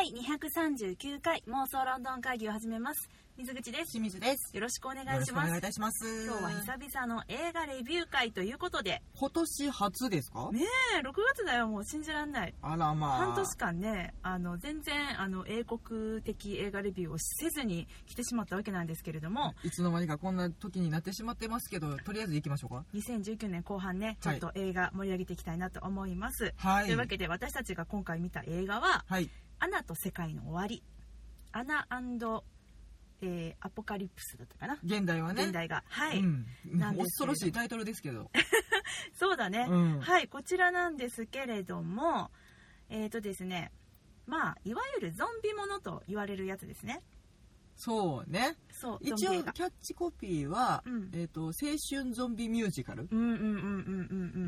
第239回妄想ロンドン会議を始めます水口です清水です。よろしくお願よろしくおいします願いいたします。今日は久々の映画レビュー会ということで今年初ですか？ねえ6月だよもう信じらんないあらまあ。半年間ねあの全然あの英国的映画レビューをせずに来てしまったわけなんですけれどもいつの間にかこんな時になってしまってますけど、とりあえず行きましょうか。2019年後半ねちょっと映画盛り上げていきたいなと思います、はい。というわけで私たちが今回見た映画ははい。「アナと世界の終わり」「アナえーアポカリプス」だったかな、現代はね。現代が。はい、うん。恐ろしいタイトルですけど。そうだね、うん。はいこちらなんですけれどもえっ、とですねまあいわゆるゾンビものと言われるやつですねそうね。そう一応キャッチコピーは、うんえっ、と青春ゾンビミュージカル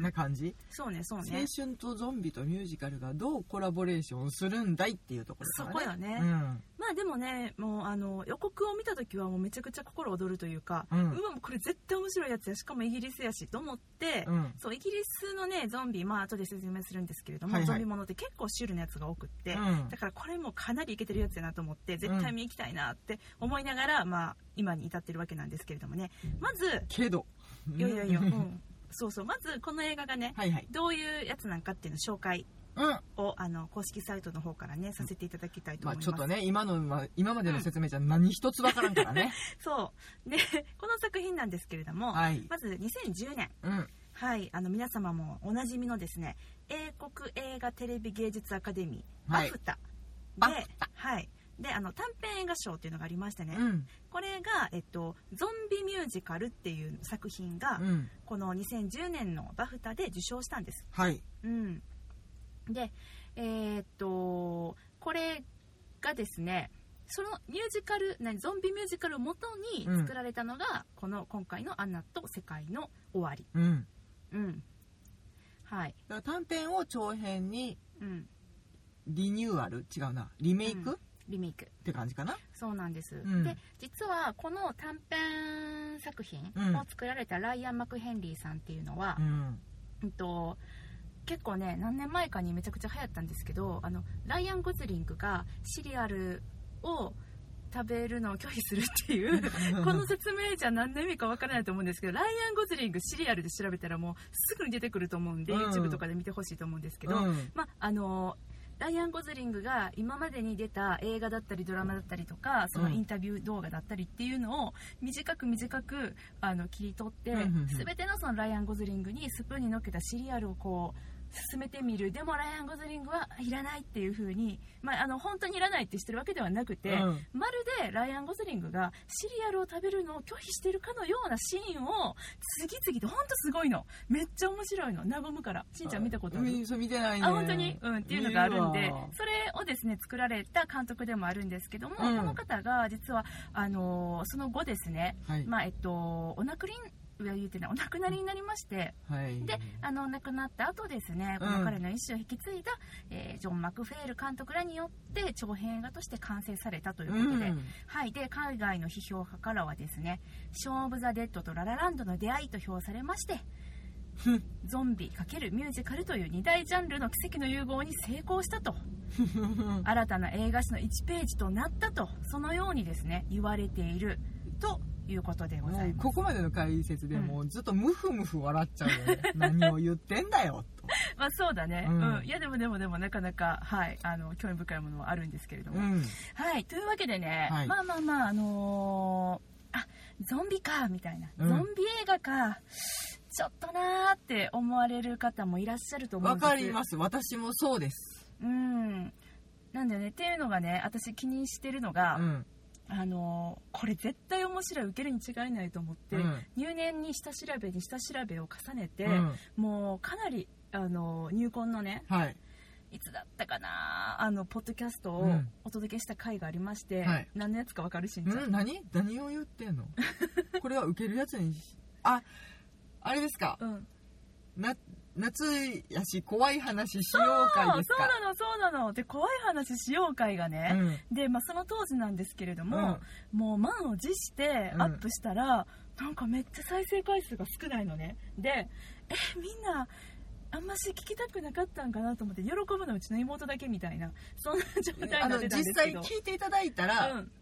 な感じ？そうねそう青ね春とゾンビとミュージカルがどうコラボレーションするんだいっていうところそからね。こよね、うん。まあでもねもうあの予告を見た時はもうめちゃくちゃ心躍るというか、ううんうこれ絶対面白いやつやしかもイギリスやしと思って、うん。そうイギリスのねゾンビまあ後で説明するんですけれども、はいはいゾンビものって結構シュールなやつが多くって、うんだからこれもかなりイケてるやつやなと思って絶対見に行きたいなって思いながら、まあ今に至ってるわけなんですけれどもねまずけど。いやいやいや、うん、そうそうまずこの映画がねはいはい。どういうやつなんかっていうのを紹介うん。をあの公式サイトの方からねさせていただきたいとまあ思います、ちょっとね今のま今までの説明じゃ何一つわからんからね。そうでこの作品なんですけれども、はい。まず2010年うん。はいあの皆様もおなじみのですね英国映画テレビ芸術アカデミー、はいバフタバではいであの短編映画賞っていうのがありましてね、うん。これが、えっと「ゾンビミュージカル」っていう作品が、うん。この2010年のバフタで受賞したんですはい。うん、でえーっとこれがですねそのミュージカル何ゾンビミュージカルをもとに作られたのが、この今回の「アンナと世界の終わり。うん。」うん。はい。だから短編を長編にうん。リニューアル？違うな。リメイク、うん。っリメイク。て感じかな？そうなんです、ん。で実はこの短編作品うん。を作られたライアン・マクヘンリーさんっていうのはう、ん。うんと結構ね何年前かにめちゃくちゃ流行ったんですけどあのライアン・ゴズリングがシリアルを食べるのを拒否するっていう この説明じゃ何の意味かわからないと思うんですけどライアン・ゴズリングシリアルで調べたらもうすぐに出てくると思うんで、うん。YouTube とかで見てほしいと思うんですけど、うん。まああのライアン・ゴズリングが今までに出た映画だったりドラマだったりとかそのインタビュー動画だったりっていうのを短く短くあの切り取って全てのそのライアン・ゴズリングにスプーンにのっけたシリアルをこう進めてみる。でもライアン・ゴズリングはいらないっていう風にまああの本当にいらないってしてるわけではなくて、うん。まるでライアン・ゴズリングがシリアルを食べるのを拒否してるかのようなシーンを次々と本当すごいの。めっちゃ面白いの。和むから。しんちゃん見たことある？見てないね。あ本当に、うん、っていうのがあるんで。それをですね作られた監督でもあるんですけども、うん。この方が実はあのーその後ですね、はい。まあえっとお亡くり上言ってないお亡くなりになりましてはい。であの亡くなった後ですねこの彼の意思を引き継いだ、えージョン・マクフェール監督らによって長編映画として完成されたということで、うん。はい、で海外の批評家からはですね「ショーン・オブ・ザ・デッド」と「ラ・ラ・ランド」の出会いと評されましてゾンビ×ミュージカルという2大ジャンルの奇跡の融合に成功したと。新たな映画史の1ページとなったとそのようにですね言われているということでござもいうます。ここまでの解説でもうずっとムフムフ笑っちゃうよね。何を言ってんだよと。まあそうだね、ううん。んいやでもでもでもなかなかはい。あの興味深いものはあるんですけれども、うん。はい。というわけでね、はい。まあまあまああのーあゾンビかみたいな、うん。ゾンビ映画かちょっとなーって思われる方もいらっしゃると思うんわです。かります。私もそうです。うん。なんだよね。っていうのがね私気にしてるのが、うん。あのーこれ絶対面白い受けるに違いないと思って、うん。入念に下調べに下調べを重ねて、うん。もうかなりあのー入魂のねはい。いつだったかなあのポッドキャストをうん。お届けした回がありまして、はい。何のやつか分かるしんちゃん、ん何？何を言ってんの？これは受けるやつにしああれですか。うん、な夏やし怖い話しよう会ですか。そうなのそうなの。で怖い話しよう会がね、で、まあ、その当時なんですけれども、もう満を持してアップしたら、なんかめっちゃ再生回数が少ないのね。でえみんなあんまし聞きたくなかったんかなと思って喜ぶのはうちの妹だけみたいなそんな状態になってたん実際ですけど。聞いていただいたら、うん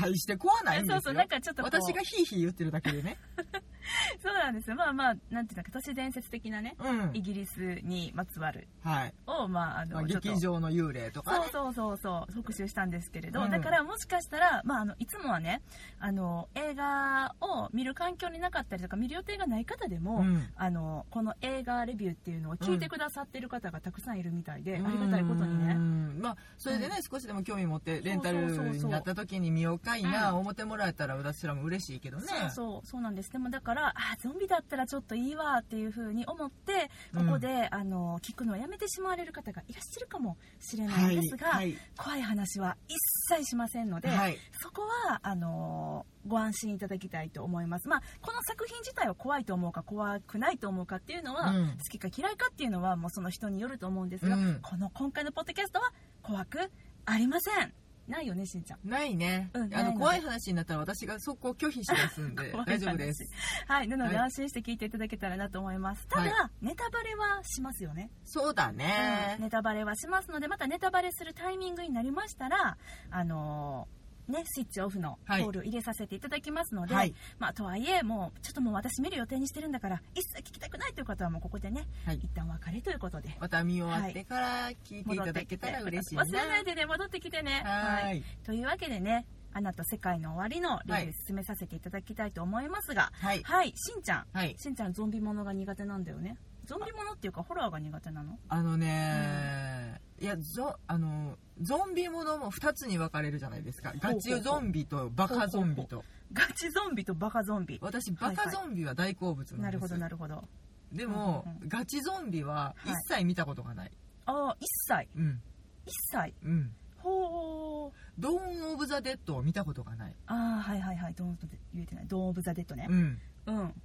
大して怖ないんですよ。そうそうなんかちょっと私がヒーヒー言ってるだけでね。そうなんですよ。まあまあなんていうか都市伝説的なねうん。イギリスにまつわる。はい、をまああの、まあ、劇場の幽霊とかね。そうそうそうそう特集したんですけれど、うん。だからもしかしたら、まあ、あのいつもはねあの映画を見る環境になかったりとか見る予定がない方でも、うん。あのこの映画レビューっていうのを聞いてくださってる方がたくさんいるみたいで、ありがたいことにうね。んまあそれでね、少しでも興味持ってレンタルになった時に見ようかいな、うん思ってもらえたら私らも嬉しいけどね。そうそうそうなんです。でもだからあゾンビだったらちょっといいわっていう風に思ってここで、あの聞くのをやめてしまわれる方がいらっしゃるかもしれないんですが、はい怖い話は一切しませんので、はい。そこはあのご安心いただきたいと思います、まあ、この作品自体を怖いと思うか怖くないと思うかっていうのは、うん。好きか嫌いかっていうのはもうその人によると思うんですが、うん。この今回のポッドキャストは怖くありませんないよねしんちゃん。ないね、うんあの怖い話になったら私が速攻拒否しますんで 大丈夫です。はいなのではい。安心して聞いていただけたらなと思います。ただ、はネタバレはしますよね。そうだね、ネタバレはしますのでまたネタバレするタイミングになりましたらあのーね、スイッチオフのコはい。ールを入れさせていただきますので、はい。まあ、とはいえもうちょっともう私見る予定にしてるんだから一切聞きたくないという方はもうここでね、はい。一旦お別れということで。また見終わってから聞いていただけたら嬉しいな。忘れないでね戻ってきてね。はい。というわけでね「アナと世界の終わり」のレビュー進めさせていただきたいと思いますがはい。はい、しんちゃん。はい。しんちゃんゾンビものが苦手なんだよねゾンビものっていうかホラーが苦手なの？あのね、いやゾあのゾンビものも2つに分かれるじゃないですか。ガチゾンビとバカゾンビと。ガチゾンビとバカゾンビ。私バカゾンビは大好物なんです、なるほどなるほど。でも、うんうんうん。ガチゾンビは一切見たことがない、ああ一切？うん。一切？うん。ほう。ドーン・オブ・ザ・デッドを見たことがない。ああはいはいはい。ドーンと言えてないドーン・オブ・ザ・デッドね。うんうん。うん。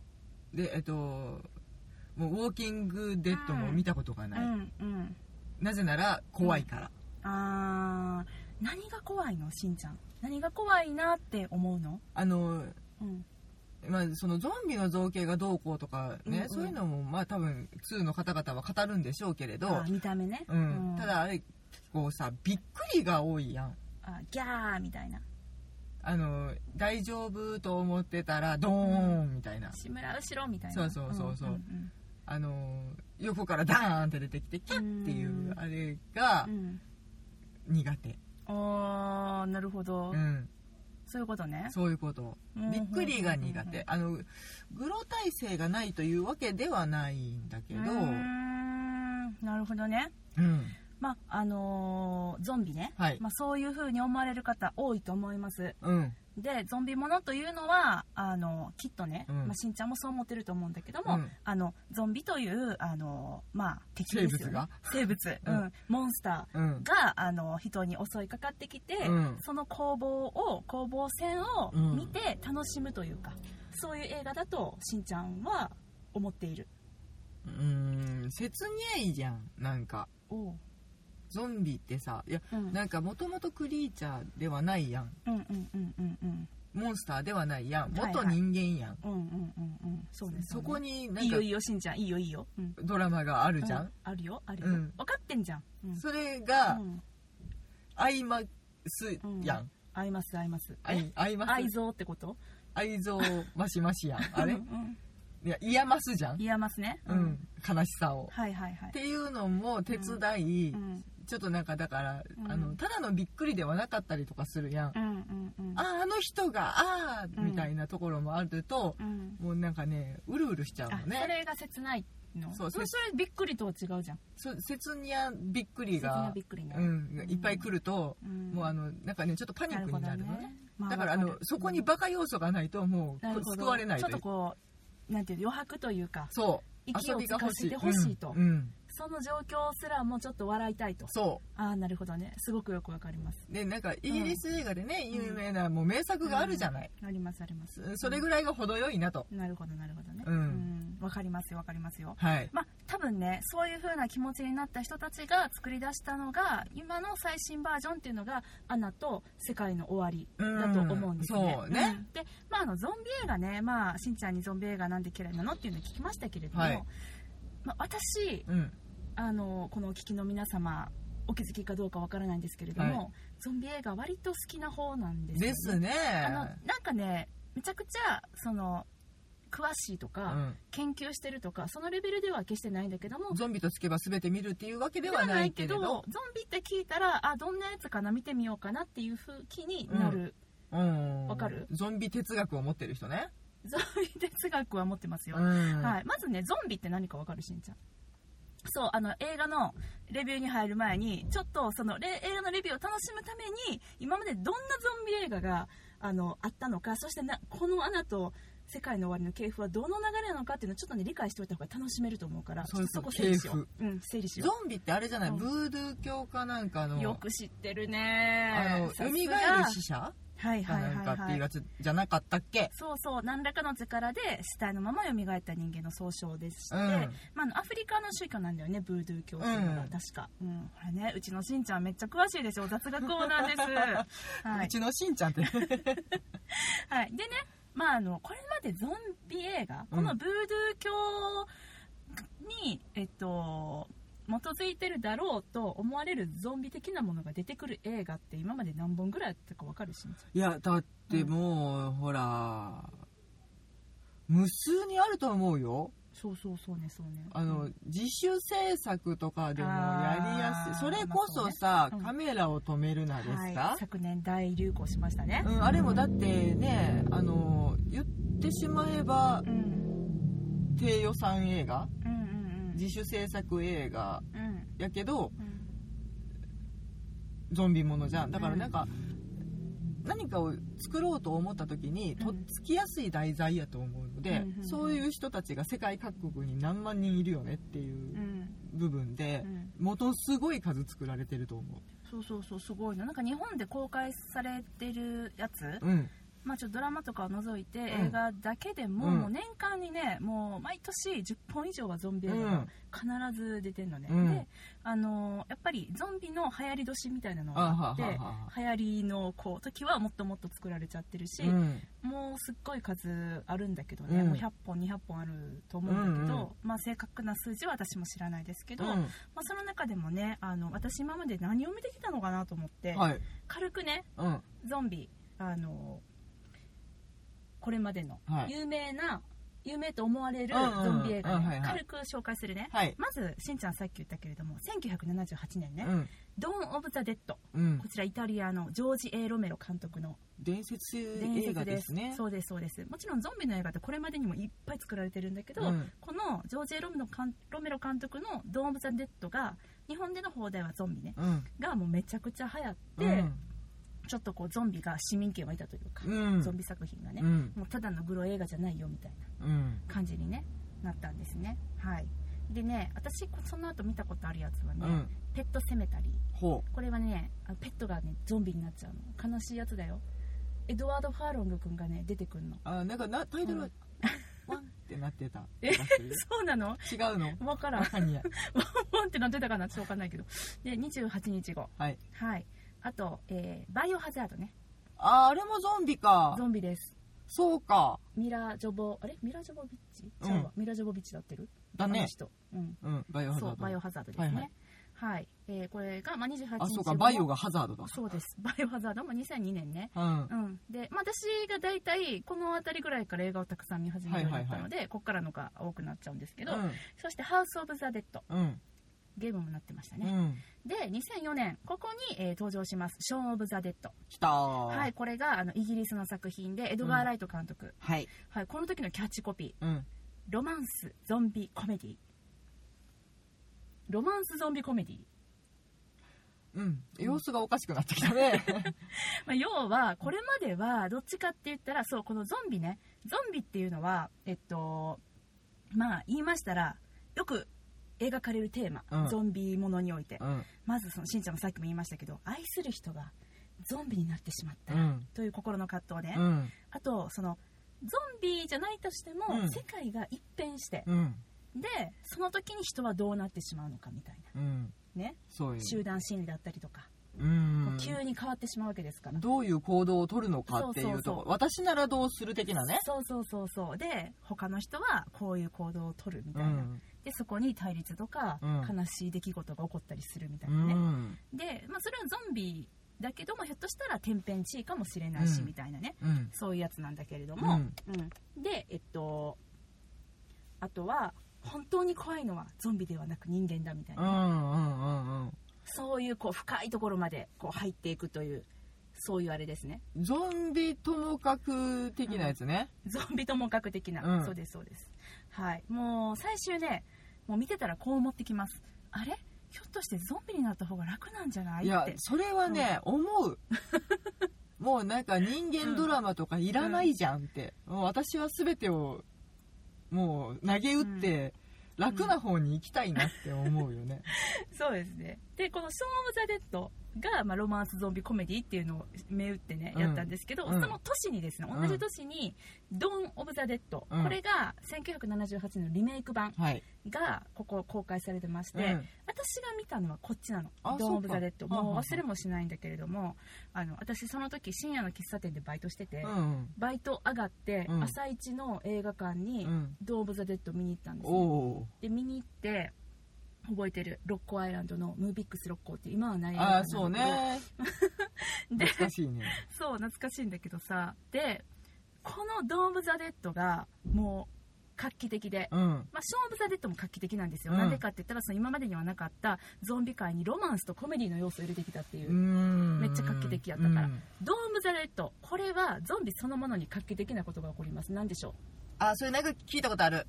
でえっともうウォーキング・デッドも見たことがうない、んうんなぜなら怖いから、あー何が怖いのしんちゃん。何が怖いなって思うの？あのうん。まあ、そのゾンビの造形がどうこうとかね、うんうん。そういうのもまあ多分2の方々は語るんでしょうけれど、見た目ね。うん。ただあれこうさびっくりが多いやん。あギャーみたいな。あの大丈夫と思ってたらドーンみたいな、志村後ろみたいな。そうそうそうそう。んんあの横からダーンって出てきてキャッっていううん。あれがうん。苦手、ああなるほど、うん、そういうことね。そういうこと。うんびっくりが苦手。あのグロ体性がないというわけではないんだけど。なるほどね。うん。まああのーゾンビね、はい。まあ、そういう風に思われる方多いと思います。うんでゾンビものというのはあのきっとね、うん。まあ、しんちゃんもそう思ってると思うんだけども、うん。あのゾンビというあの、まあ、敵ですよ、ね、生物が？生物、ううん。んモンスターうん。があの人に襲いかかってきて、うん。その攻防を攻防戦をうん。見て楽しむというか、そういう映画だとしんちゃんは思っている。うーん切にゃいじゃんなんか。おう、ゾンビってさいやうん、なんかもともとクリーチャーではないやん。うんうんうんうんうんモンスターではないやん。元人間やん、そこににないんかいよいいよしんちゃん。いいよいいよ、うん、ドラマがあるじゃん、うあるよ。あるよ、うん。分かってんじゃん、うん。それがうん。相ますやん、合います合います。相合います？愛憎ってこと？愛憎ましましやん。あれ？うんうん。いや嫌ますじゃん、言えますね。うん、悲しさを。はいはいはい。っていうのも手伝い、うんちょっとなんかだから、うん。あのただのびっくりではなかったりとかするやん、うんうんうん。ああの人がああうん。みたいなところもあると、うん。もうなんかねうるうるしちゃうあのね。それが切ないの？そうそれそれびっくりとは違うじゃん。そ切にゃびっくりがびっくりね。うん、いっぱい来ると、うん。もうあのなんかねちょっとパニックになるのね。まあだからあのそこにバカ要素がないともう救われないちょという。っとこうなんていうの余白というかそう。息を遊びが欲しいてほしい。とうん。うんその状況すらもちょっと笑いたいと。そああなるほどね。すごくよくわかります。うでなんかイギリス映画でね、ん。有名なもう名作があるじゃない、ありますあります。それぐらいが程よいなと、なるほどなるほどね。うん。うん。わかりますよわかりますよ。はい。まあ多分ねそういう風な気持ちになった人たちが作り出したのが今の最新バージョンっていうのが「アナと世界の終わり」だと思うんですね。うんそうね。んで、まあ、あのゾンビ映画ね、まあ、しんちゃんにゾンビ映画なんで嫌いなのっていうのを聞きましたけれども、はい。まあ、私うんあのこのお聞きの皆様お気づきかどうかわからないんですけれども、はい。ゾンビ映画割と好きな方なんですよ、ね、ですね。あのなんかねめちゃくちゃその詳しいとか、研究してるとかそのレベルでは決してないんだけどもうん、ゾンビとつけば全て見るっていうわけでではないけれど。ゾンビって聞いたらあどんなやつかな見てみようかなっていう風気になる、うん。わかる？ゾンビ哲学を持ってる人ね、ゾンビ哲学は持ってますよ、うん。はい、まずねゾンビって何かわかるしんちゃんそうあの映画のレビューに入る前にちょっとそのレ映画のレビューを楽しむために今までどんなゾンビ映画があのあったのかそしてなこの「アナと世界の終わりの系譜」はどの流れなのかっていうのをちょっとね理解しておいた方が楽しめると思うからそうそこ整理しよ系う、うん、整理しゾよンビってあれじゃない、うん。ブードゥー教かなんかの。うよく知ってるあねのさすが。蘇る死者？かはいはいはいはい。いうやつじゃなかったっけ、そうそう何らかの力で死体のまま蘇った人間の総称でして、うん。まあ、アフリカの宗教なんだよねブードゥー教っていうのが、うん。確か、うん、これねうちのしんちゃんめっちゃ詳しいでしょ雑学王なんです、はい。うちのしんちゃんって。はい、でね、まあ、あのこれまでゾンビ映画うん。このブードゥー教に、えっと基づいてるだろうと思われるゾンビ的なものが出てくる映画って今まで何本ぐらいあったか分かるしいやだってもう、ほら無数にあると思うよそうそうそうねそうねあの、自主制作とかでもやりやすいそれこそさ、まあそねカメラを止めるなですか、はい、昨年大流行しましたねうん、あれもだってねあの言ってしまえば低予算映画うん自主制作映画やけどうん。ゾンビものじゃん。だからなんか、何かを作ろうと思った時にとっつきやすい題材やと思うので、そういう人たちが世界各国に何万人いるよねっていううん。部分でう、ん。ものすごい数作られてると思そうそうそうすごいのなんか日本で公開されてるやつ、ううんまあ、ちょっとドラマとかを除いてん。映画だけでも,、うん。もう年間にねもう毎年10本以上はゾンビ映画が必ず出てるのね、うん。であのーやっぱりゾンビの流行り年みたいなのがああって流行りのこう時はもっともっと作られちゃってるし、うん。もうすっごい数あるんだけどね、うん。もう100本200本あると思うんだけど、うんうん。まあ、正確な数字は私も知らないですけど、うん。まあ、その中でもねあの私今まで何を見てきたのかなと思って、はい。軽くねうん。ゾンビあのこれまでのはい。有名な、有名と思われるゾンビ映画ね。軽く紹介するね、はい。まずしんちゃんさっき言ったけれども1978年ね。うん「ドーン・オブ・ザ・デッド」うん。こちらイタリアのジョージ・エロメロ監督の伝説伝映画説でです。すねそうですそうです。もちろんゾンビの映画ってこれまでにもいっぱい作られてるんだけど、うん。このジョージ・エロメロ監ロメロ監督の「ドーン・オブ・ザ・デッド」が日本での放題はゾンビね。うん。がもうめちゃくちゃ流行って、うんちょっとこうゾンビが市民権を得たというか、うん。ゾンビ作品がね、うん。もうただのグロ映画じゃないよみたいなうん。感じに、ね、なったんですね。はい。でね私その後見たことあるやつはね、うん。ペットセメタリー。ほこれはねあペットがねゾンビになっちゃうの。悲しいやつだよ。エドワード・ファーロング君がね出てくるの。うあなんかなタイトルはうん ワンってなってた。え？そうなの？違うの？わからん。何や。ワンってなってたかな？ちょっとわかんないけど。で28日後。はい。はいあと、えーバイオハザードね。ああれもゾンビか。ゾンビです。そうか。ミラ・ジョボあれ？ミラ・ジョボビッチ？うん。ミラ・ジョボビッチだってる？だね。うん。うんバイオハザード。そうバイオハザードですね。はいははい。い、えーこれが、まあ、28日あそうか。後バイオがハザードだ。そうです。バイオハザードも2002年ね。うん。うん、で、まあ、私が大体この辺りぐらいから映画をたくさん見始めるようになったので、ここからのが多くなっちゃうんですけど、そして「ハウス・オブ・ザ・デッド。うん」ゲームもなってましたね、うん。で2004年ここに、えー登場します「ショーン・オブ・ザ・デッド」きたー。はいこれがあのイギリスの作品でエドガー・ライト監督、はい。はい、この時のキャッチコピー。うん「ロマンス・ゾンビ・コメディ」ロマンス・ゾンビ・コメディうん。様子がおかしくなってきたね。まあ、要はこれまではどっちかって言ったらそうこのゾンビね。ゾンビっていうのはえっとまあ言いましたらよく描かれるテーマ、うん。ゾンビものにおいて、うん。まずそのしんちゃんもさっきも言いましたけど愛する人がゾンビになってしまったら、うん。という心の葛藤ね、うん。あとそのゾンビじゃないとしても、うん。世界が一変して、うん。でその時に人はどうなってしまうのかみたいうん。なね。そういう。集団心理だったりとか、うん。危急に変わってしまうわけですから。どういう行動を取るのかっていうと私ならどうする的なね。そうそうそうそう。で他の人はこういう行動を取るみたいな、うん。でそこに対立とか、うん。悲しい出来事が起こったりするみたういなね、ん。で、まあ、それはゾンビだけどもひょっとしたら天変地異かもしれないし、うん。みたいなね。うん。そういうやつなんだけれども、うん。うん。でえっとあとは本当に怖いのはゾンビではなく人間だみたいなね、うんうんうんうんそういうこう深いところまでこう入っていくというそういうあれですね。ゾンビともかく的なやつね、ゾンビとも格的な、うん。そうですそうです。はい。もう最終ねもう見てたらこう思ってきます。あれ？ひょっとしてゾンビになった方が楽なんじゃない？いやって。それはね、思う。もうなんか人間ドラマとかいらないじゃんって、もう私は全てをもう投げ打って楽な方に行きたいなって思うよね、そうですね。でこの「ショーン・オブ・ザ・デッド」が、まあ、ロマンスゾンビコメディっていうのを銘打ってね、うん。やったんですけど、うん。その年にですねうん。同じ年に「ドーン・オブ・ザ・デッド」うん。これが1978年のリメイク版はい、がここ公開されてまして、うん。私が見たのはこっちなの。あ「ドーン・オブ・ザ・デッド」もう忘れもしないんだけれどもあの私その時深夜の喫茶店でバイトしてて、うん。バイト上がって、うん。朝一の映画館にうん「ドーン・オブ・ザ・デッド」見に行ったんですおねおで見に行って覚えてるロッコアイランドのムービックスロッコーって今はないあ館あそうね。で懐かしいね。そう懐かしいんだけどさ。でこの「ドーム・ザ・デッド」がもう画期的で、うん。まあ、ショーン・オブ・ザ・デッドも画期的なんですよ、うん。なんでかって言ったらその今までにはなかったゾンビ界にロマンスとコメディの要素を入れてきたっていう、うん。めっちゃ画期的やったから。うん。ドーム・ザ・デッドこれはゾンビそのものに画期的なことが起こります。何でしょう？あそれなんか聞いたことある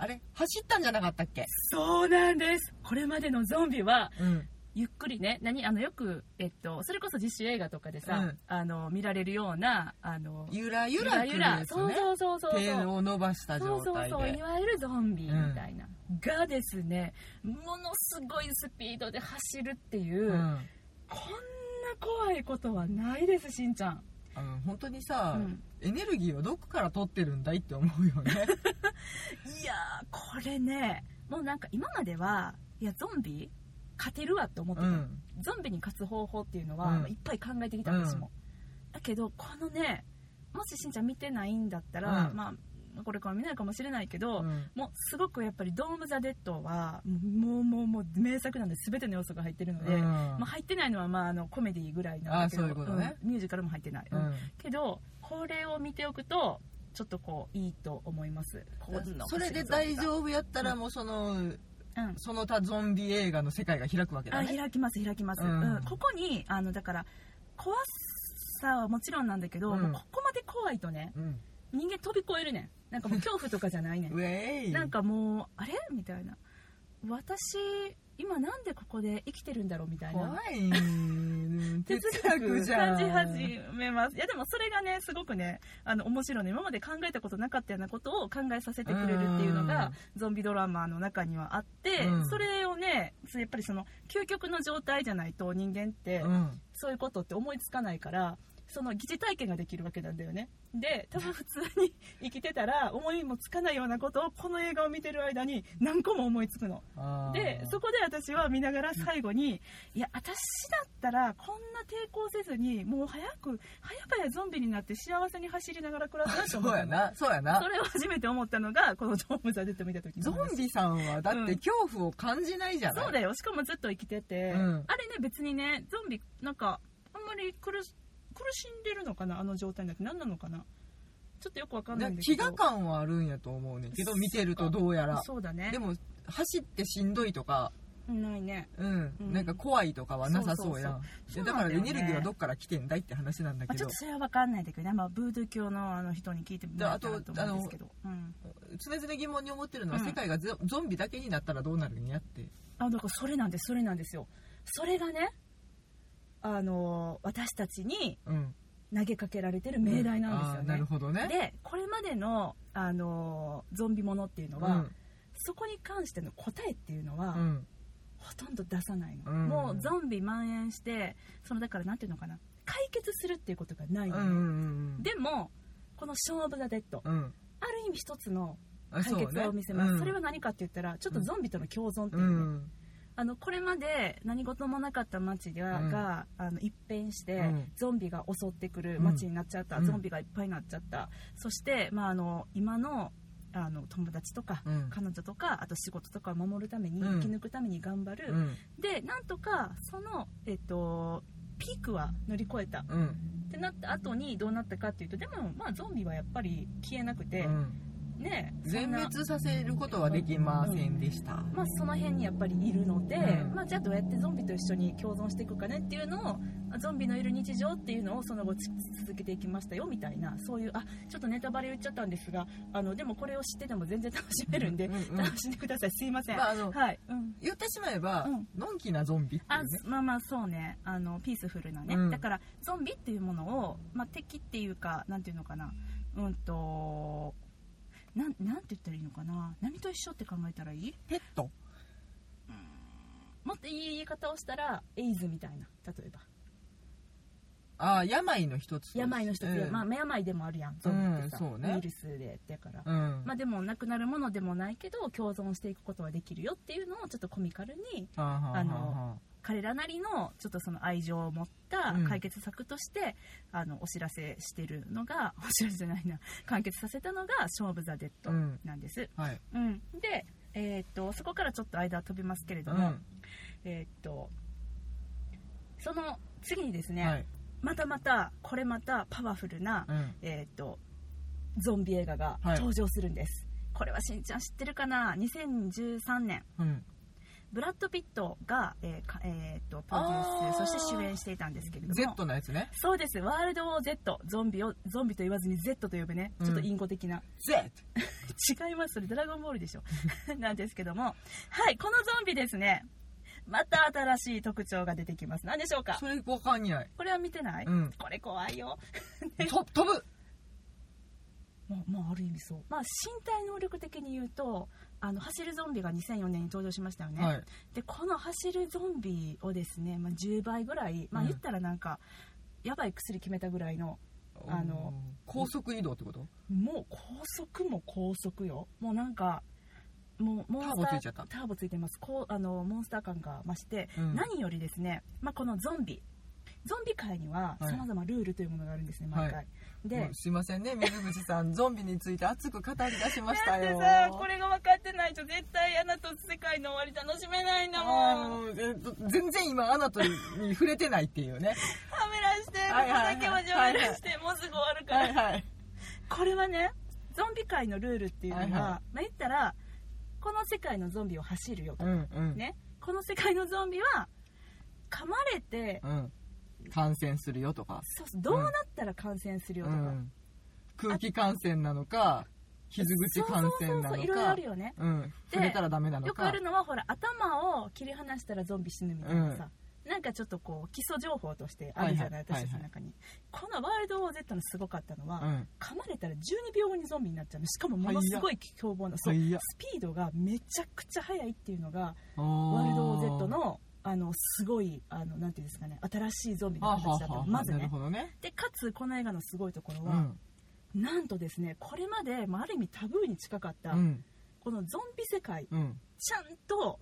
あれ？走ったんじゃなかったっけ？そうなんです。これまでのゾンビはうん。ゆっくりね何？あのよく、えっと、それこそ実習映画とかでさ、うん。あの見られるようなあのゆらゆら来るやつそうねそうそうそう。手を伸ばしたそうそうそういわゆるゾンビみたいな、がですねものすごいスピードで走るっていう、うん。こんな怖いことはないですしんちゃん、あの本当にさ、うん。エネルギーはどこから取ってるんだいって思うよね。いやーこれねもうなんか今まではいやゾンビ勝てるわって思ってた、うん。ゾンビに勝つ方法っていうのは、うん。いっぱい考えてきた私も、だけどこのねもししんちゃん見てないんだったら、うん。まあこれから見ないかもしれないけど、うん。もうすごくやっぱり「ドーム・ザ・デッドは」もうもうもう名作なんで全ての要素が入ってるので、うんまあ、入ってないのはまああのコメディぐらいなんだけどミュージカルも入ってない、けどこれを見ておくとちょっとこういいと思いますそれで大夫、丈夫やったらもうそのうん、その他ゾンビ映画の世界が開くわけだあね開きます開きます、ううんんここにあのだから怖さはもちろんなんだけど、うんここまで怖いとねうん人間飛び越えるねんなんかもう恐怖とかじゃないねん。ウェイ。なんかもうあれ？みたいな。私今なんでここで生きてるんだろうみたいな。怖い。うん哲哲学学じゃん感じ始めます。いやでもそれがねすごくねあの面白いの。今まで考えたことなかったようなことを考えさせてくれるっていうのがゾンビドラマの中にはあって、うん。それをねやっぱりその究極の状態じゃないと人間ってうん。そういうことって思いつかないからその疑似体験ができるわけなんだよね。で多分普通に生きてたら思いもつかないようなことをこの映画を見てる間に何個も思いつくの。でそこで私は見ながら最後にいや私だったらこんな抵抗せずにもう早く早々ゾンビになって幸せに走りながら暮らすなと思ったのそうやな。そうやな。それを初めて思ったのがこの「ドーム・ザ・デッド」見た時のゾ話ンビさんはだっうん。て恐怖を感じないじゃない、そうだよ。しかもずっと生きてて、うん。あれね別にねゾンビなんかあんまり苦し苦しんでるのかなあの状態になって何なのかな。ちょっとよくわかんないんだけ飢ど餓感はあるんやと思うねん。けど見てるとどうやら。そうだね。でも走ってしんどいとか、ないね。うん。うん。なんか怖いとかはなさそうやだからエネルギーはどっから来てんだいって話なんだまあ、けど。ちょっとそれは分かんないんだけどね、まあ、ブードゥー教のあの人に聞いてもらえたらと思うんですけど、うん、常々疑問に思ってるのは、うん。世界がゾゾンビだけになったらどうなるんやって。あだからそれなんですそれなんですよ。それがねあの私たちにうん。投げかけられてる命題なんですよあーなねる、ほどね。でこれまでのあのゾンビものっていうのは、そこに関しての答えっていうのは、ほとんど出さないの、うん。もうゾンビ蔓延してそのだからなんていうのかな解決するっていうことがないのね、うんでもこの「ショー・オブ・ザ・デッド」うん。ある意味一つのあ解決を見せます。そ,、れは何かって言ったらちょっとゾンビとの共存ってういうね、んあのこれまで何事もなかった街が,、うん。があの一変して、うん。ゾンビが襲ってくる街になっちゃった、うん。ゾンビがいっぱいになっちゃった。そして、まあ、あの今のあの友達とか、うん。彼女とかあと仕事とかを守るために、うん。生き抜くために頑張る、うん。でなんとかその、えっと、ピークは乗り越えた。っうん。てなった後にどうなったかっていうとでも、まあ、ゾンビはやっぱり消えなくて、うんねそ全滅させることはできませんでした、まあ、その辺にやっぱりいるので、うん。まあ、じゃあどうやってゾンビと一緒に共存していくかねっていうのをあゾンビのいる日常っていうのをその後つ続けていきましたよみたいなそういうあちょっとネタバレ言っちゃったんですがあのでもこれを知ってても全然楽しめるんで、うんうん楽しんでください。すいません、まああのはい、うん、言ってしまえば、うん。のんきなゾンビっていあうね。まあまあそうね。あのピースフルなね、うん。だからゾンビっていうものを、まあ、敵っていうかなんていうのかな。うんとなんなんて言ったらいいのかな？何と一緒って考えたらいい？ペット？もっといい言い方をしたらエイズみたいな。例えば。ああ病の一つ病の一つ。で、うん。まあ病でもあるやん。ゾンビってさ、うんそうね。ウイルスでだから、うん。まあでもなくなるものでもないけど共存していくことはできるよっていうのをちょっとコミカルにあの彼らなりのちょっとその愛情を持ったうん。解決策として、あのお知らせしてるのが お知らせじゃないな。完結させたのが「ショーブ・ザ・デッドうん」なんです、はい。うん。で、えーっとそこからちょっと間は飛びますけれども、うん。えーっとその次にですね、はい。またまたこれまたパワフルな、うん。えー、とゾンビ映画がはい。登場するんです、これはしんちゃん知ってるかな？2013年うんブラッド・ピットが、えーかえーとプロデュースそして主演していたんですけれども。Z のやつね。そうです。ワールド・ウォー Z ゾンビをゾンビと言わずに Z と呼ぶね。うん。ちょっと隠語的な、Z 違います。それドラゴンボールでしょ。なんですけども。はいこのゾンビですね。また新しい特徴が出てきます。何でしょうか？それわかんない。これは見てない、うん。これ怖いよ。と飛ぶ。まあ、まあ、ある意味そう、まあ、身体能力的に言うとあの走るゾンビが2004年に登場しましたよね、はい。でこの走るゾンビをですね、まあ、10倍ぐらい、まあ、うん。言ったらなんか、やばい薬決めたぐらいのあの高速移動ってこと？もう高速も高速よ。もうなんかもうモンスターターボついちゃった。ターボついてます。こうあのモンスター感が増して、うん。何よりですね、まあ、このゾンビ。ゾンビ界にははい。さまざまルールというものがあるんですね毎回、はいで、もうすいませんね。水口さんゾンビについて熱く語り出しましたなんでよさこれが分かってないと絶対アナと世界の終わり楽しめないんだあもん。のえっと全然今アナとに触れてないっていうね。はめらしてここだけはじゃめらしてもうすぐ終わるから、はいはい。これはねゾンビ界のルールっていうのは、はいはい。まあ言ったらこの世界のゾンビを走るよと、うんうん。ね。この世界のゾンビは噛まれて、うん感染するよとか。そうそう。どうなったら感染するよとか、うん。空気感染なのか傷口感染なのそうそうそういろいろあかるよね。うん。で触れたらダメなのか。よくあるのはほら頭を切り離したらゾンビ死ぬみたいなさ、なんかちょっとこう基礎情報としてあるじゃない、はいはい私たちの中に、このワールド・ウォー Z のすごかったのは、うん。噛まれたら12秒後にゾンビになっちゃうの。しかもものすごい凶暴なそうはいやスピードがめちゃくちゃ速いっていうのがワワールド・ウォー Z のあのすごいあのなんていうんですかね新しいゾンビの形だったまずね。ね。でかつこの映画のすごいところは、うん。なんとですねこれまで、まあ、ある意味タブーに近かった、うん。このゾンビ世界うん。ちゃんと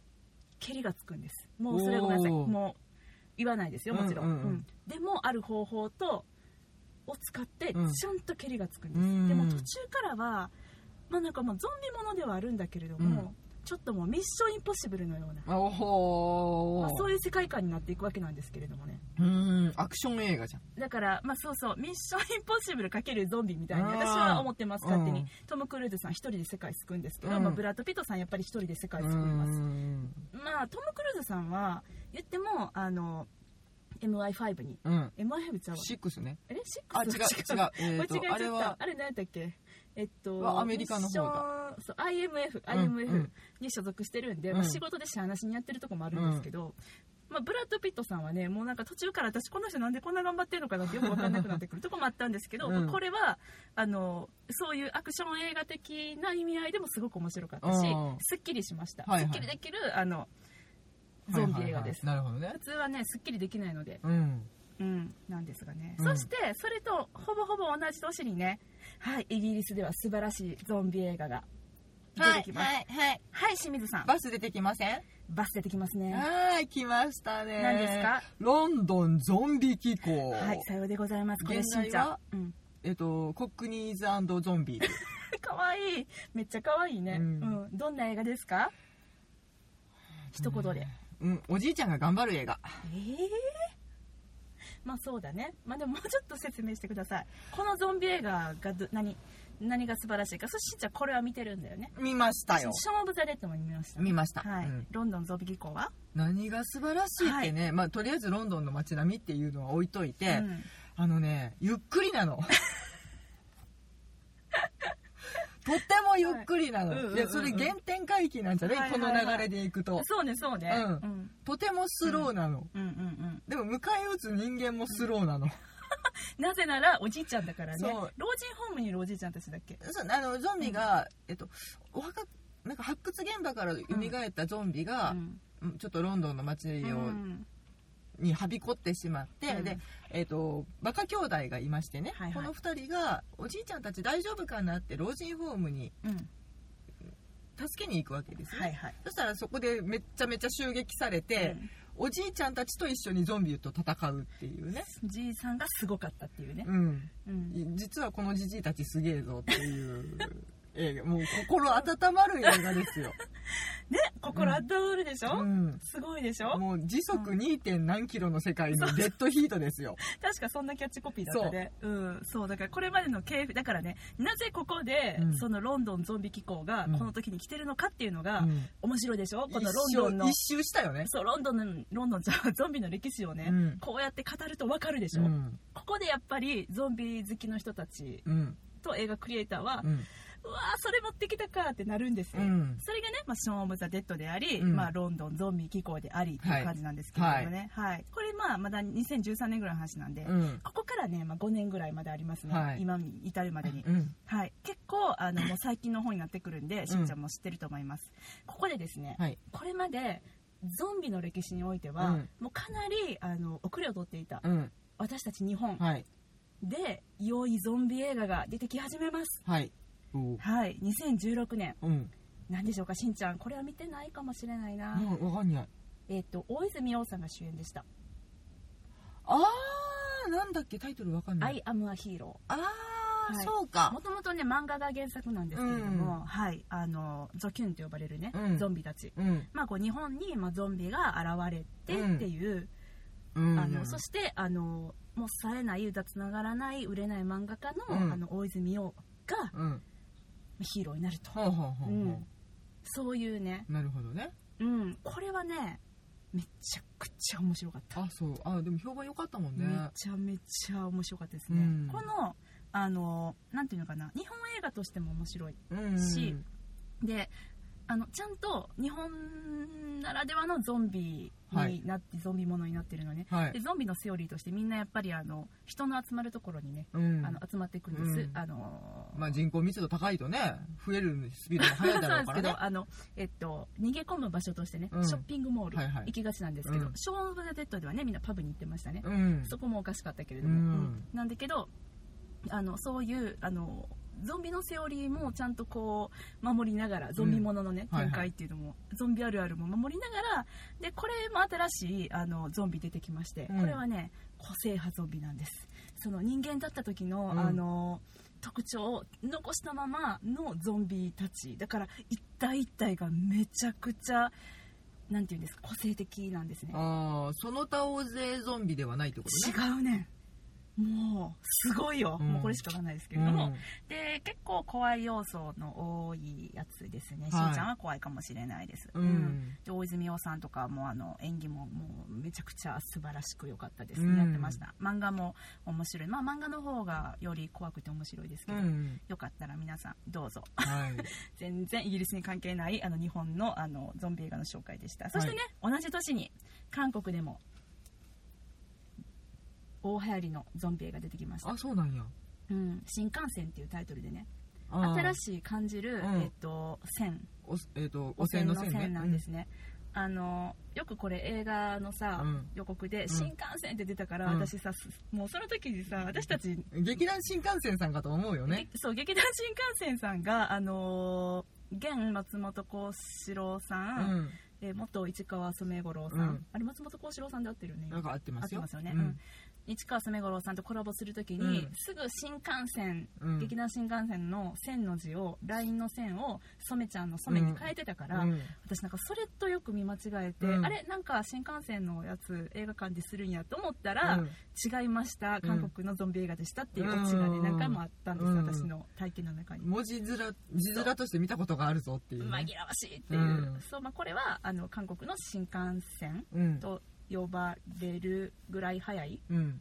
蹴りがつくんです。もうそれごめんなさい。もう言わないですよもちろん,、うんうん。うん。でもある方法とを使ってうん。ちゃんと蹴りがつくんです、うん。でも途中からはまあなんかもうゾンビものではあるんだけれども、うんちょっともうミッションインポッシブルのような、まあ、そういう世界観になっていくわけなんですけれどもね。うん。アクション映画じゃん。だからまあそうそうミッションインポッシブル×ゾンビみたいに私は思ってます勝手に、うん。トム・クルーズさん一人で世界救うんですけど、うん。まあ、ブラッド・ピットさんやっぱり一人で世界う救います。ん。まあトム・クルーズさんは言ってもあの MI5 に。うん。MI5 ちゃうわ。6ね。え6あ違う違う。えーと間違えちゃった。あれはあれ何やったっけ？えっとはアメリカの方だ。そう IMF うんう IMF んに所属してるんで、うん。まあ、仕事でしゃあなしにやってるとこもあるんですけど、まあ、ブラッド・ピットさんはねもうなんか途中から私この人なんでこんな頑張ってるのかなってよく分かんなくなってくるとこもあったんですけど、うん。これはあのそういうアクション映画的な意味合いでもすごく面白かったしうん。すっきりしました、はいはい。すっきりできるあのゾンビ映画です、はいはいはい。なるほどね。普通はねすっきりできないので。うん。うん、なんですがね、うん。そしてそれとほぼほぼ同じ年にねはいイギリスでは素晴らしいゾンビ映画が出てきます。はい、はいはい。清水さん。バス出てきません？バス出てきますね。はい来ましたね。何ですか？ロンドンゾンビ機構はいさようでございます。これ現しんちゃん。うん。えっとコックニーズゾンビ。かわいい。めっちゃかわいいね、ううん。んどんな映画ですか？一言で、うん。おじいちゃんが頑張る映画。ええまあそうだね。まあでももうちょっと説明してください。このゾンビ映画がど何何が素晴らしいか。そしんちゃんこれは見てるんだよね。見ましたよ。ショーン・オブ・ザ・レッドも見ました。見ました、はい、うん。ロンドンゾンビ機構は、何が素晴らしいってね、まあとりあえずロンドンの街並みっていうのは置いといて、うん。あのねゆっくりなのとってもゆっくりなの、はい。うんうんうんうん。でそれ原点回帰なんじゃない、はいはいはい。この流れでいくと。そうねそうね、うん。うん。とてもスローなの、うん。うんうんでも迎え撃つ人間もスローなの、なぜならおじいちゃんだからね。そう。老人ホームにいるおじいちゃんたちだっけ？そうあのゾンビが、えっとお墓なんか発掘現場から蘇ったゾンビが、うんちょっとロンドンの街を、うんにはびこってしまって、うん。で、えっとバカ兄弟がいましてね、はいはい。この2人がおじいちゃんたち大丈夫かなって老人ホームにうん。助けに行くわけですね、はいはい。そしたらそこでめっちゃめちゃ襲撃されて、おじいちゃんたちと一緒にゾンビと戦うっていうね、うんじいさんがすごかったっていうね、うん、うん。実はこのじじいたちすげえぞっていう 映画もう心温まる映画ですよ、ね心温まるでしょ、うん、すごいでしょ？もう時速 2. 点何キロの世界のデッドヒートですよ。確かそんなキャッチコピーだったね。う。ん。そうだからこれまでの系譜だからねなぜここで、うん。そのロンドンゾンビ機構がうん。この時に来てるのかっていうのがうん。面白いでしょ、このロン一ドンの。周一周したよね。そうロンドンのロンドンじゃゾンビの歴史をね、うん。こうやって語ると分かるでしょ、うん。ここでやっぱりゾンビ好きの人たちうん。と映画クリエイターは、ううんわーそれ持ってきたかってなるんですよ、うん。それがね、まあ、ショーン・オブ・ザ・デッドであり、うん。まあ、ロンドンゾンビ機構でありっていう感じなんですけれどもね、はい。これまあまだ2013年ぐらいの話なんで、うん。ここからね、まあ、5年ぐらいまでありますね、はい。今に至るまでに、うんはい、結構あのもう最近の方になってくるんでしんちゃんも知ってると思います、ここでですね、はい。これまでゾンビの歴史においては、うん。もうかなりあの遅れを取っていた、うん。私たち日本はい。で良いゾンビ映画が出てき始めます。はいはい。2016年。うん。何でしょうかしんちゃん。これは見てないかもしれないな、うんわかんない。えっ、と大泉洋さんが主演でした。あーなんだっけタイトルわか「んない。I am a hero あー、はい。そう」か。もともとね漫画が原作なんですけれども、はい。あのゾキュンと呼ばれるね、うん。ゾンビたち。うん。まあ、こう日本に、まあ、ゾンビが現れてっていう、うん。あのそしてあのもう冴えない歌つながらない売れない漫画家の,、うん。あの大泉洋がうんヒーローになると、そういうね、なるほどね。うん、これはねめちゃくちゃ面白かった、あそう。あでも評判良かったもんね。めちゃめちゃ面白かったですね、うん。このあのなんていうのかな。日本映画としても面白いうんしであのちゃんと日本ならではのゾンビになって、ゾンビものになってるのね。はい。でゾンビのセオリーとしてみんなやっぱりあの人の集まるところにね、うん。あの集まっていくんです、うん。あのまあ人口密度高いとね増えるスピードも速いそうだなんですけろうからね どあの、えっと、逃げ込む場所としてね、うん。ショッピングモールはいはい。行きがちなんですけど、うん。ショーン・オブ・ザ・デッドではねみんなパブに行ってましたね、うん。そこもおかしかったけれども、なんだけどあのそういうあのゾンビのセオリーもちゃんとこう守りながらゾンビもののね、展開っていうのも、ゾンビあるあるも守りながらでこれも新しいあのゾンビ出てきまして、うん。これはね個性派ゾンビなんです。その人間だった時の、うん。あの特徴を残したままのゾンビたち。だから一体一体がめちゃくちゃなんていうんですか個性的なんですね。ああその他大勢ゾンビではないってことね。違うねもうすごいよ、うん。もうこれしかわかんないですけれども、で結構怖い要素の多いやつですね、はい。しんちゃんは怖いかもしれないです、うん。で大泉洋さんとかもあの演技ももうめちゃくちゃ素晴らしく良かったですね、うん。やってました。漫画も面白い。まあ漫画の方がより怖くて面白いですけど、うん。よかったら皆さんどうぞ。はい。全然イギリスに関係ないあの日本のあのゾンビ映画の紹介でした。そしてね、同じ年に韓国でも大流行りのゾンビ映画出てきました。あそうなんや。うん、新幹線っていうタイトルでね。新しい感じる、うん。えっと、線。おえっ、と汚染のね。線なんですね、あのよくこれ映画のさ、うん。予告でん。新幹線って出たから、うん。私さすもうその時にさ私たち、うん。劇団新幹線さんかと思うよね。げそう劇団新幹線さんがあのー現松本幸四郎さ、うん。んえー元市川染五郎さん、うん。あれ松本幸四郎さんで合ってるよね。なんか合ってますよ。合ってますよね、うん。うん市川染五郎さんとコラボするときに、うん。すぐ新幹線、うん。劇団新幹線の線の字を LINE の線を染ちゃんの染に変えてたから、うん。私なんかそれとよく見間違えて、うん。あれなんか新幹線のやつ映画館でするんやと思ったら、うん。違いました韓国のゾンビ映画でしたっていうオチがね何回もあったんです、うん私の体験の中に。文字面字面として見たことがあるぞっていう、紛ね、らわしいっていう、うん。そうまあ、これはあの韓国の新幹線うん。と呼ばれるぐらい早い？うん。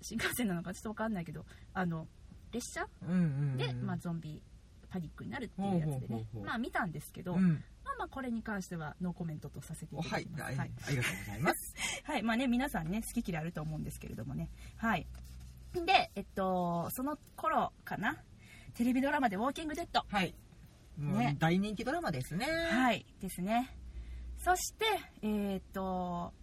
新幹線なのかちょっと分かんないけどあの列車？うんうんで、まあ、ゾンビパニックになるっていうやつでね。まあ見たんですけど、うん。まあまあこれに関してはノーコメントとさせていただきます。はい、はい。ありがとうございます。はい、まあね、皆さんね、好き嫌いあると思うんですけれどもね。はい。で、えっと、その頃かな、テレビドラマでウォーキングデッド。はい。ね。大人気ドラマですね。はい、ですね。そして、えーっと、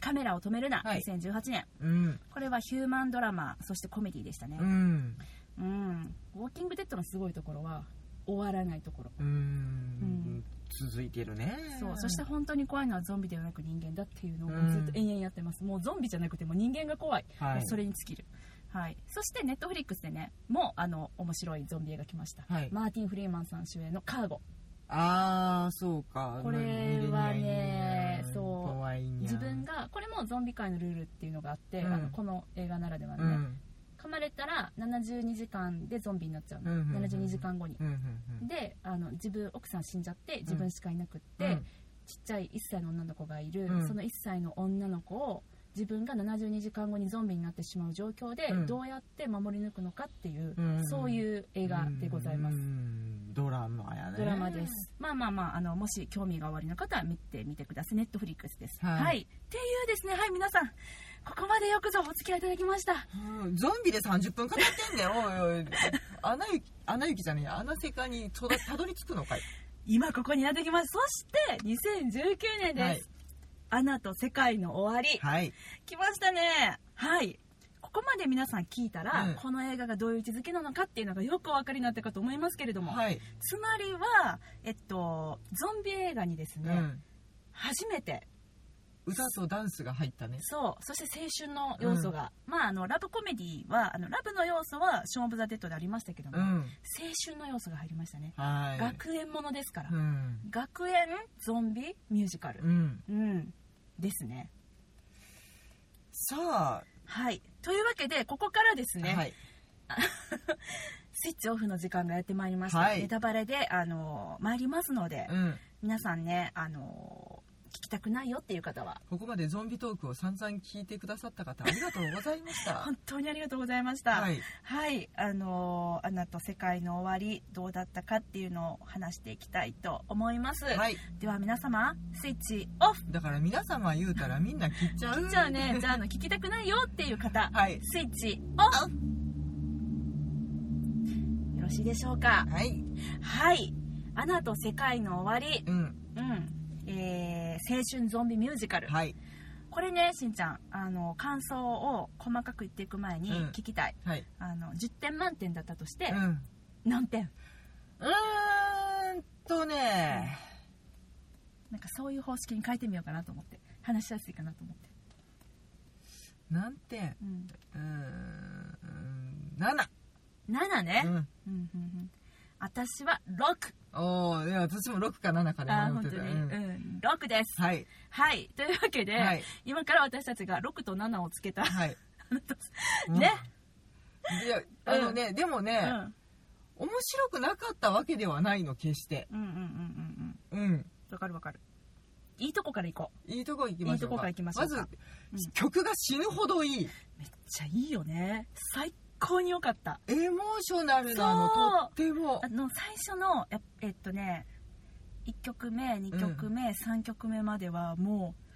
カメラを止めるな、はい。2018年。うん。これはヒューマンドラマ、そしてコメディでしたね。う。ん。うん。ウォーキングデッドのすごいところは、終わらないところ。うーん。続いてるね。そう。そして本当に怖いのはゾンビではなく人間だっていうのをうん。ずっと延々やってます、もうゾンビじゃなくても人間が怖い、はい。それに尽きる、はい、そしてネットフリックスでねもうあの面白いゾンビ映画来ました、はい。マーティン・フリーマンさん主演の「カーゴ。ああそうか。これはね見れないそう。怖い」にゃ自分がこれもゾンビ界のルールっていうのがあって、うん。あのこの映画ならではのね、うん。噛まれたら72時間でゾンビになっちゃうの、うんうんうん72時間後に、うんうんうん。であの自分奥さん死んじゃって自分しかいなくって、うん。ちっちゃい1歳の女の子がいる、うん。その1歳の女の子を自分が72時間後にゾンビになってしまう状況でうん。どうやって守り抜くのかっていう、うん。そういう映画でございます、うん。ドラマやね。ドラマです。まあまあまああのもし興味がおありの方は見てみてください。ネットフリックスです。はい。っていうですね。はい皆さん。ここまでよくぞお付き合いいただきました。うん。ゾンビで30分語ってんねん。おい。お い穴行き穴行きじゃねえや。穴世界にたどり着くのかい。今ここにやってきます。そして2019年です、はいアナと世界の終わり、はい。来ましたね。はい。ここまで皆さん聞いたら、うん。この映画がどういう位置づけなのかっていうのがよくお分かりになったかと思いますけれども、はい。つまりは、えっと、ゾンビ映画にですね、うん。初めて。歌とダンスが入ったね。そう。そして青春の要素が、まああのラブコメディはあのラブの要素は「ショーン・オブ・ザ・デッド」でありましたけども、うん。青春の要素が入りましたね、はい。学園ものですから、うん。学園ゾンビミュージカル。うん。うんですね。さあ。はい。というわけでここからですね、はい。スイッチオフの時間がやってまいりました、はい。ネタバレであの参りますので、うん。皆さんねあの聞きたくないよっていう方は。ここまでゾンビトークを散々聞いてくださった方ありがとうございました。本当にありがとうございました。はい。はい、あのアナと世界の終わりどうだったかっていうのを話していきたいと思います、はい。では皆様スイッチオフ。だから皆様言うたらみんな切っちゃう。じゃあね。じゃああの聞きたくないよっていう方、はい。スイッチオフ。よろしいでしょうか。はい。はい。アナと世界の終わり。うん。うんえー青春ゾンビミュージカル、はい。これねしんちゃんあの感想を細かく言っていく前にうん。聞きたい、はい。あの10点満点だったとして、うん。何点？うーんとね。なんかそういう方式に変えてみようかなと思って。話しやすいかなと思って、何点？うん、うーん7 7ね、うん。うんうんうん、私は6おおいや私も6か7かであー本当に、迷ってたううん。ん、6です。はい。はい。というわけで、はい。今から私たちが6と7をつけたはい。ね、いやあのね、でもうん、ね、面白くなかったわけではないの決して。うんうんうんうんうん。うん。わかるわかる。いいとこから行こいいとこ行きましょうか。いいとこから行きましょうか。まず、うん曲が死ぬほどいい。うめっちゃいいよね。最高に良かった。エモーショナルなのとっても。あの最初のええっとね1曲目2曲目、3曲目まではもう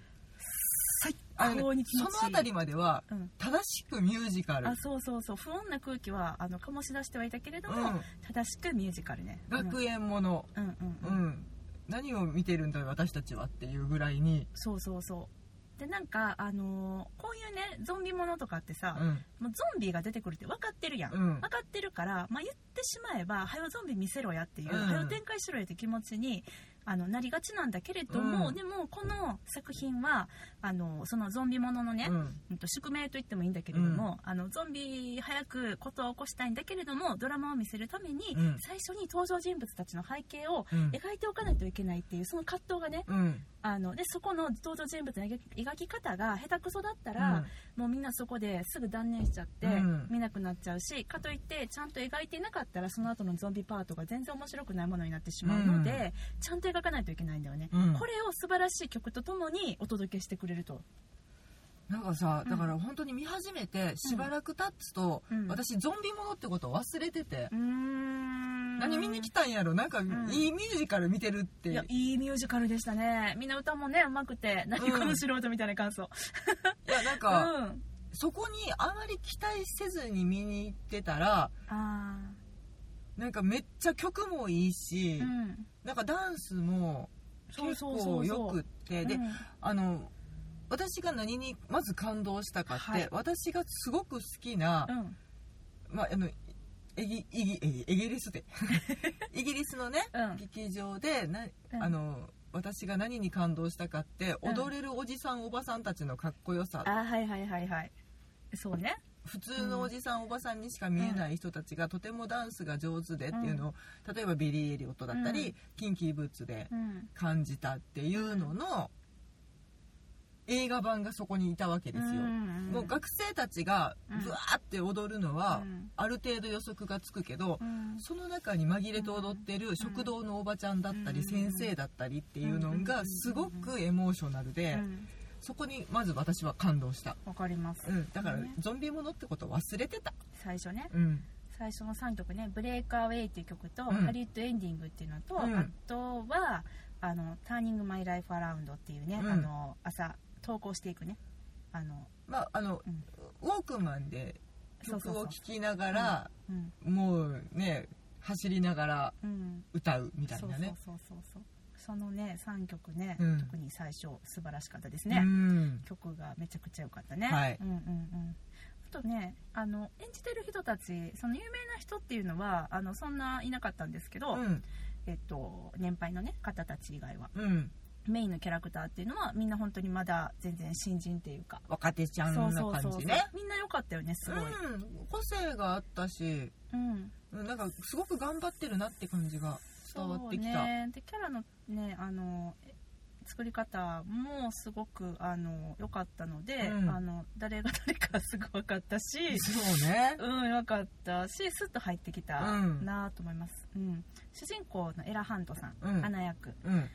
最高に気持ちいい。その辺りまではうん。正しくミュージカル。あそうそうそう。不穏な空気はあの醸し出してはいたけれども、うん。正しくミュージカルね。学園もの。うん。うんううん、うん。ん何を見てるんだよ私たちはっていうぐらいに。そうそうそうでなんかあのーこういうねゾンビものとかってさ、うん。もうゾンビが出てくるって分かってるやん、うん。分かってるから、まあ、言ってしまえば「はよゾンビ見せろや」っていう「うん。はよ展開しろや」って気持ちにあのなりがちなんだけれども、うん。でもこの作品はあのそのゾンビもののね、うん。宿命と言ってもいいんだけれども、あのゾンビ早くことを起こしたいんだけれどもドラマを見せるために、うん。最初に登場人物たちの背景をうん。描いておかないといけないっていうその葛藤がねうんあのでそこの登場人物の描き方が下手くそだったら、もうみんなそこですぐ断念しちゃって、うん。見なくなっちゃうしかといってちゃんと描いてなかったらその後のゾンビパートが全然面白くないものになってしまうので、ちゃんと描かないといけないんだよね、うん。これを素晴らしい曲とともにお届けしてくれるとなんかさうん。だから本当に見始めてしばらく経つと、うん。私ゾンビものってことを忘れてて、うーん。何見に来たんやろ？なんかん。いいミュージカル見てるって、いやいいミュージカルでしたね。みんな歌もねうまくて何この素人みたいな感想。いやなんうか、ん。そこにあまり期待せずに見に行ってたらあなんかめっちゃ曲もいいし、ーうん。なんかダンスも結構よくって。で、うん。あの私が何にまず感動したかって、はい。私がすごく好きな、うん。まあ、あのイギイギイギイギリスで。イギリスのね、うん。劇場でな、うん。あの私が何に感動したかって、うん。踊れるおじさんおばさんたちのかっこよさ。あはいはいはいはい。そうね。普通のおじさん、おばさんにしか見えない人たちがとてもダンスが上手でっていうのを、例えばビリー・エリオットだったり、うん。キンキー・ブーツでうん。感じたっていうのの映画版がそこにいたわけですよ。ん。もう学生たちがうん。ブワーって踊るのはうん。ある程度予測がつくけど、うん。その中に紛れて踊ってる食堂のおばちゃんだったりうん。先生だったりっていうのがすごくエモーショナルでうん。そこにまず私は感動した、わかります、うん、だからね。ゾンビものってことを忘れてた、最初ね。うん、最初の3曲ね「ブレイクアウェイ」っていう曲と「うん。ハリウッドエンディング」っていうのと、うん。あとはあの「ターニング・マイ・ライフ・アラウンド」っていうね、うん。あの朝投稿していくね。あの、まああの、うん。ウォークマンで曲を聴きながらうん。もうね走りながらうん、歌うみたいなね。そうそうそうそうそのね3曲ね、うん。特に最初素晴らしかったですうね、ん。曲がめちゃくちゃ良かったね、はい。うんうんうん。あとねあの演じてる人たちその有名な人っていうのはあのそんないなかったんですけど、うん。えっと、年配の、ね、方たち以外は。うんメインのキャラクターっていうのはみんな本当にまだ全然新人っていうか若手ちゃんそうなそうそうそう感じねみんな良かったよねすごい、うん個性があったしうん、うんなんかすごく頑張ってるなって感じが伝わってきた、ね。でキャラのねあのえ作り方もすごくあの良かったので、うん。あの誰が誰かすぐ分かったしそうね。うん分かったしスッと入ってきたうん。なと思います、うん、主人公のエラ・ハントさん、うん。アナ役。うん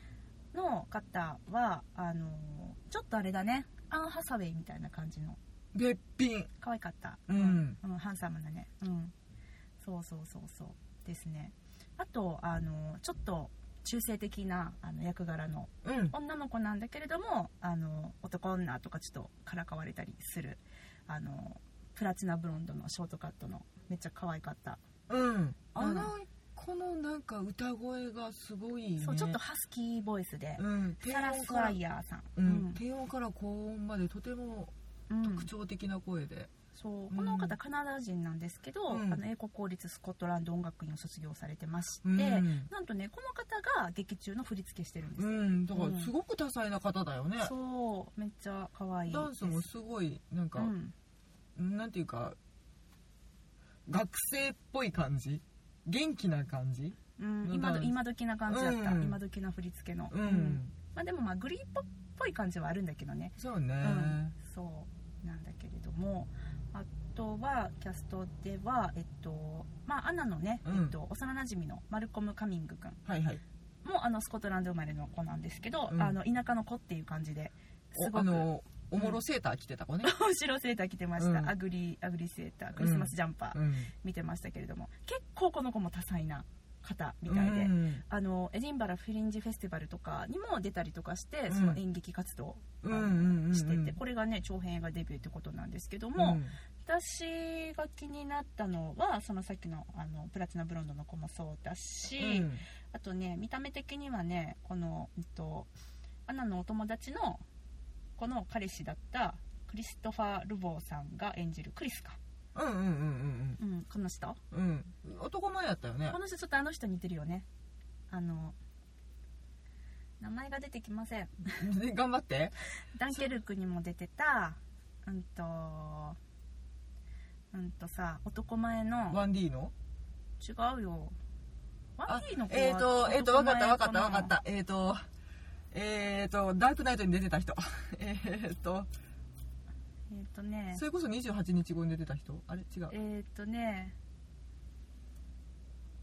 の方はあのちょっとあれだね。アン・ハサウェイみたいな感じの。べっぴん。可愛かった。うん。うん、ハンサムなね。うん。そうそうそうそう。ですね。あとあのちょっと中性的なあの役柄のうん。女の子なんだけれどもあの男女とかちょっとからかわれたりするあのプラチナブロンドのショートカットのめっちゃ可愛かった、うん。あのこのなんか歌声がすごいね。そうちょっとハスキーボイスで、うん。低サラ・スワイヤーさん、うん。低音から高音までとてもうん。特徴的な声で。そう。うん。この方カナダ人なんですけど、うん。あの英国公立スコットランド音楽院を卒業されてまして、うん。なんとねこの方が劇中の振り付けしてるんです、うん。だからすごく多彩な方だよね。そう。めっちゃ可愛いダンスもすごいなんかうん、なんていうか学生っぽい感じ元気な感じ？うん、の今ど今時な感じだった、うん。今時な振り付けの、うん、まあ、でもまあグリーンポっぽい感じはあるんだけどね、そうね、うん、そう。なんだけれども。あとはキャストではえっとまあアナのね、うん。えっと、幼なじみのマルコム・カミング君。はいはい。もあのスコットランド生まれの子なんですけど、うん。あの田舎の子っていう感じですごく。おあのおもろセーター着てた子ね、後ろセーター着てました、うん。アグリアグリセーター。クリスマスジャンパーうん。見てましたけれども、結構この子も多彩な方みたいで、うん。あのエディンバラフリンジフェスティバルとかにも出たりとかして、うん。その演劇活動をあのうんうんうんうん。してて。これがね長編映画デビューってことなんですけども、私が気になったのはそのさっきのあのプラチナブロンドの子もそうだし、うん。あとね見た目的にはねこの、えっと、アナのお友達のこの彼氏だったクリストファー・ルボーさんが演じるクリスか、うんうんうんうんうん、この人？うん。うん男前やったよね。この人ちょっとあの人似てるよね。あの名前が出てきません。で 頑張って。ダンケルクにも出てたうんとうんとさ男前の 1D の？違うよ。ワあンピーの子はえっ、ー、とえっ、ー、と分かった分かったな分かった。えっ、ー、とえっ、ー、とダークナイトに出てた人。えっ、ー、と。えっ、とね。それこそ28日後に出てた人？あれ？違う、えっ、とね。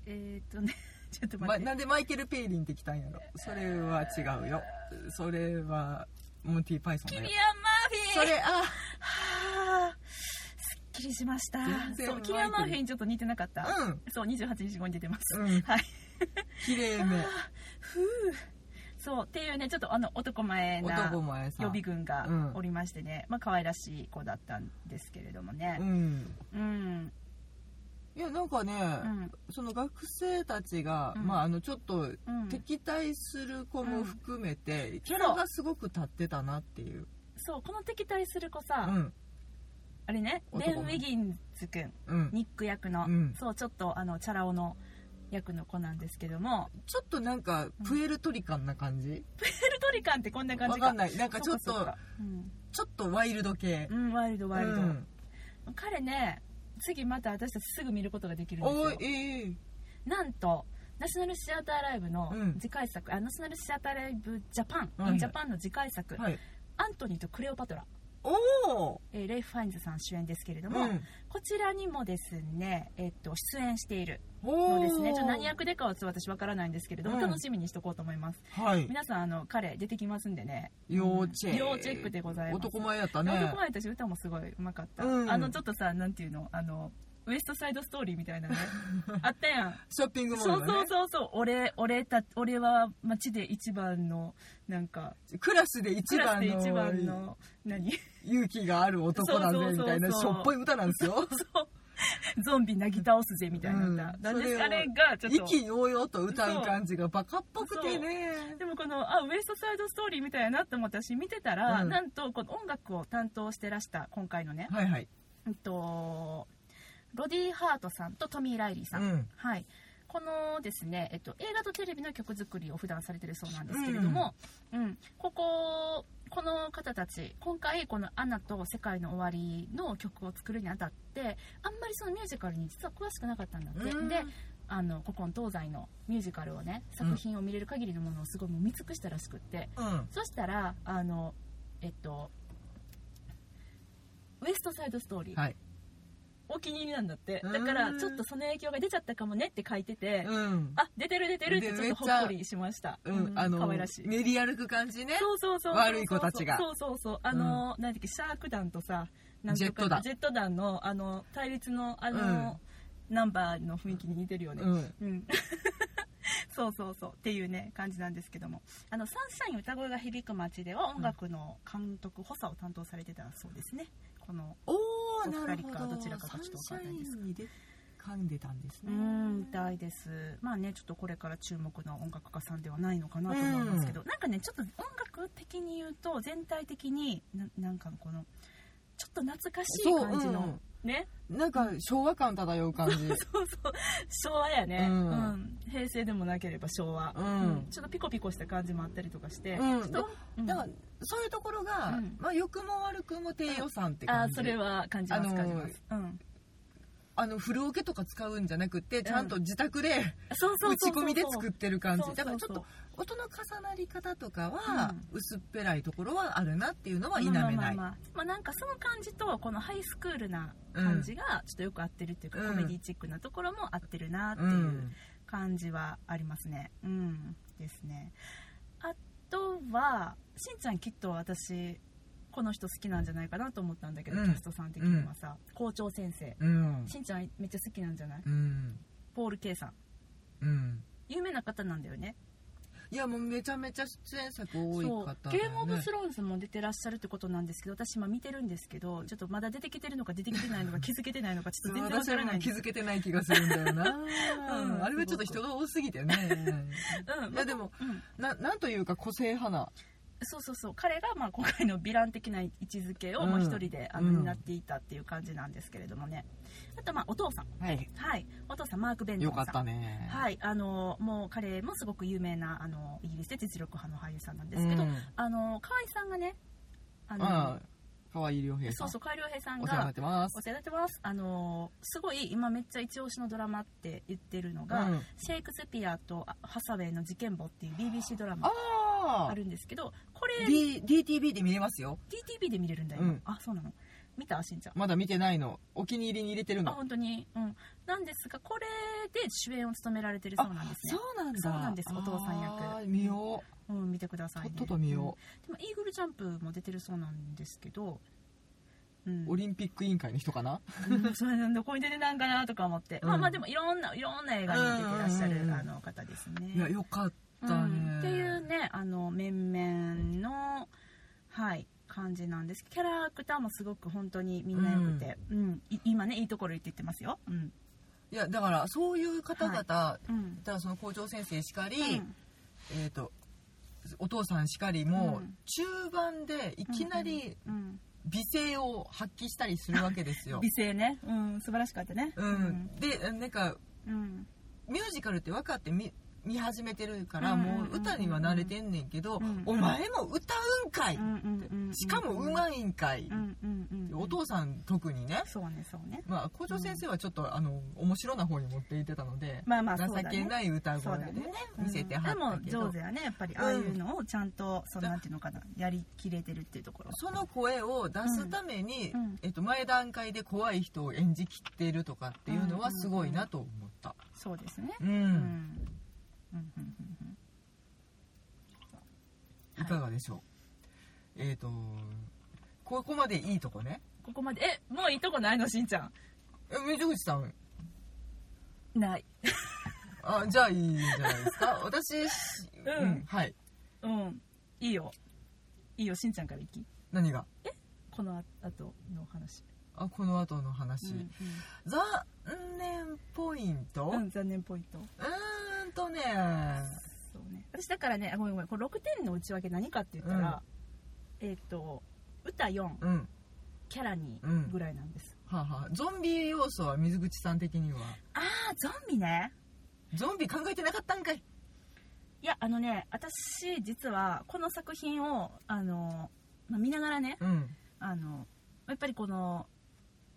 えっ、とね。ちょっとま、待って、なんでマイケル・ペイリンって来たんやろ？それは違うよ。それはモンティ・パイソンだよ。キリアン・マーフィー！それあはあすっきりしました。そうキリアン・マーフィーにちょっと似てなかった、うん。そう28日後に出てます、うん。はい。綺麗め。ふうそうっていうねちょっとあの男前な男前さ予備軍がうん。おりましてね、まあ可愛らしい子だったんですけれどもね。うん。うん。いやなんかね、うん。その学生たちが、うん。まああのちょっとうん敵対する子も含めて、んキャラがすごく立ってたなっていう、そうこの敵対する子うさ、ん。あれねベン・男ウィギンズ君うん、ニック役の、うん。そうちょっとあのチャラ男の役の子なんですけどもちょっとなんかプエルトリカンな感じ、プエルトリカンってこんな感じか。わかんない。なんかちょっとそうん。ちょっとワイルド系、うん、ワイルドワイルド、うん。彼ね次また私たちすぐ見ることができるんですよ。ええなんとナショナルシアターライブのうん。次回作、あナショナルシアターライブジャパン、はいはい。ジャパンの次回作、はい。アントニーとクレオパトラ、おおえーレイフ・ファインズさん主演ですけれども、うん。こちらにもですね、えっと出演しているおのですね。ー。ちょ何役でかは私わからないんですけれども、うん。楽しみにしとこうと思います。はい。皆さんあの彼出てきますんでね。要チェック要チェックでございます。男前やったね。男前だし歌もすごいうまかった、うん。あのちょっとさなんていうの？あのウエストサイドストーリーみたいなね。あったやん。ショッピングモーそうルだね。そうそうそう俺俺た俺は街で一番のなんかクラスで一番で一番のの何？勇気がある男だぜみたいなそうそうそうそう。しょっぽい歌なんですよ。そうゾンビなぎ倒すぜみたいな歌、うん。なんあれがちょっと。意気揚々と歌う感じがバカっぽくてね。でもこのあウエストサイドストーリーみたいやなって思って私見てたら、うん。なんとこの音楽を担当してらした今回のね、はいはい。うんとロディ・ハートさんとトミー・ライリーさん、うん。はい、このですね、えっと、映画とテレビの曲作りを普段されてるそうなんですけれども、うん。こここの方たち今回この「アナと世界の終わり」の曲を作るにあたってあんまりそのミュージカルに実は詳しくなかったんだって、うん。であのここの東西のミュージカルをね作品を見れる限りのものをすごいもう見尽くしたらしくって、うん。そしたらあのえっとウエストサイドストーリー、はいお気に入りなんだって。うん。だからちょっとその影響が出ちゃったかもねって書いてて、うん。あ出てる出てるってでちょっとほっこりしました。うんあの可愛らしい。練り歩く感じね。そうそうそう悪い子たちが。そうそうそう。あの、なんだっけシャーク団とさなんとかジェット団。ジェット団のあの対立のあの、ナンバーの雰囲気に似てるよね。うん。うん。そうそうそう。っていうね感じなんですけども。あのサンシャイン歌声が響く街では音楽の監督補佐を担当されてたそうですね。このおおお二人かど。ちらかがちょっとわかんないです。サンシャインにで噛んでたんですうねんみたいです。まあねちょっとこれから注目の音楽家さんではないのかなと思いますけど、なんかねちょっと音楽的に言うと全体的にななんかこのちょっと懐かしい感じの、ね。なんか昭和感漂う感じ。そうそう。昭和やね、ううん。ん平成でもなければ昭和、うん。ちょっとピコピコした感じもあったりとかして、うん。だからそういうところが、うん。まあ良くも悪くも低予算ってあ感じ。それは感じますあのー感じます、うん、あのフルオケとか使うんじゃなくてちゃんと自宅でそうそう打ち込みで作ってる感じ。だからちょっと音の重なり方とかは薄っぺらいところはあるなっていうのは否めない、まあまあ。まあまあまあなんかその感じとこのハイスクールな感じがちょっとよく合ってるっていうか、うん。コメディチックなところも合ってるなってういうん感じはありますね。うん。ですね。あとはしんちゃんきっと私この人好きなんじゃないかなと思ったんだけど、うん。キャストさん的にはさ、校長先生。うん。しんちゃんめっちゃ好きなんじゃない？うん。ポール・ケイさん。うん。有名な方なんだよねいやもうめちゃめちゃ出演作多い方ね。ゲームオブスローンズも出てらっしゃるってことなんですけど私今見てるんですけどちょっとまだ出てきてるのか出てきてないのか気づけてないのかちょっと全然わ私からない。気づけてない気がするんだよな、うんあれはちょっと人が多すぎてね。うんいやでもうんななんというか個性派なそうそうそう。彼がまあ今回のヴィラン的な位置づけをうん。もう一人であのうん。担っていたっていう感じなんですけれどもね。あとまあお父さん。はい。はい。お父さんマーク・ベントンさん。よかったね。はい。あのもう彼もすごく有名なあのイギリスで実力派の俳優さんなんですけど、うん。あの河合さんがねあのああ可愛い良平さそうんそう河合良平さんお世話にながってます。お世話になってます。あのすごい今めっちゃ一押しのドラマって言ってるのが、うん。シェイクスピアとハサウェイの事件簿っていう BBC ドラマあるんですけどこれ D DTV で見れますよ。DTV で見れるんだよ、今うん。あそうなの？見た？しんちゃん。まだ見てないの。お気に入りに入れてるあの本当に。うん。なんですがこれで主演を務められてるそうなんですね。そうなんだ。そうなんです。お父さん役。あー見よう。ん見てくださいね。とっとと見よう。ん。でもイーグルジャンプも出てるそうなんですけどうん。うオリンピック委員会の人かな？うんそれなんどこに出てなんかなとか思って、うん。まあまあでもいろんないろんな映画に出てらっしゃうんうん。うんうんるあの方ですね。いやよかったうん、っていねうねあの面々のはい感じなんです。キャラクターもすごく本当にみんなよくて、うん。い今ねいいところ言って言ってますよ。うん。いやだからそういう方々だうん。からその校長先生しかりうん。えっとお父さんしかりもうん。中盤でいきなりうん美声を発揮したりするわけですよ。美声ね。うん。素晴らしかったね。うん。でなんかうん。ミュージカルって分かって見見始めてるからうんもう歌には慣れてんねんけどうん。お前も歌うんかいうんうんうんしかもうまいんかい。お父さん特にね。そうねそうね。まあ校長先生はちょっとあの面白な方に持っていってたのでまあまあ情そうだね。けない歌声でね見せてはったでもけど上手やねやっぱりああいうのをちゃんとそのなんていうのかなやりきれてるっていうところ。その声を出すために、えっと、前段階で怖い人を演じきってるとかっていうのはすごいなと思った。そうですね。うん、うんうんうんうん。いかがでしょう？えっ、と、ここまでいいとこね。ここまでえもういいとこないのしんちゃん。え、水口さん、ない。あ、じゃあいいんじゃないですか。私、うん。はい。うんいいよ。いいよしんちゃんから行き。何が？この後の話。あ、この後の話。うん残念ポイント、う、うん残念ポイント。ーんとね、そうね。私だからねあごめんごめん。これ6点の内訳何かって言ったら、えっ、と歌4うん。キャラ2うんぐらいなんです、はあはあ、ゾンビ要素は水口さん的には？ああゾンビねゾンビ考えてなかったんかい。いやあのね私実はこの作品をあの、まあ見ながらねうん。あのやっぱりこの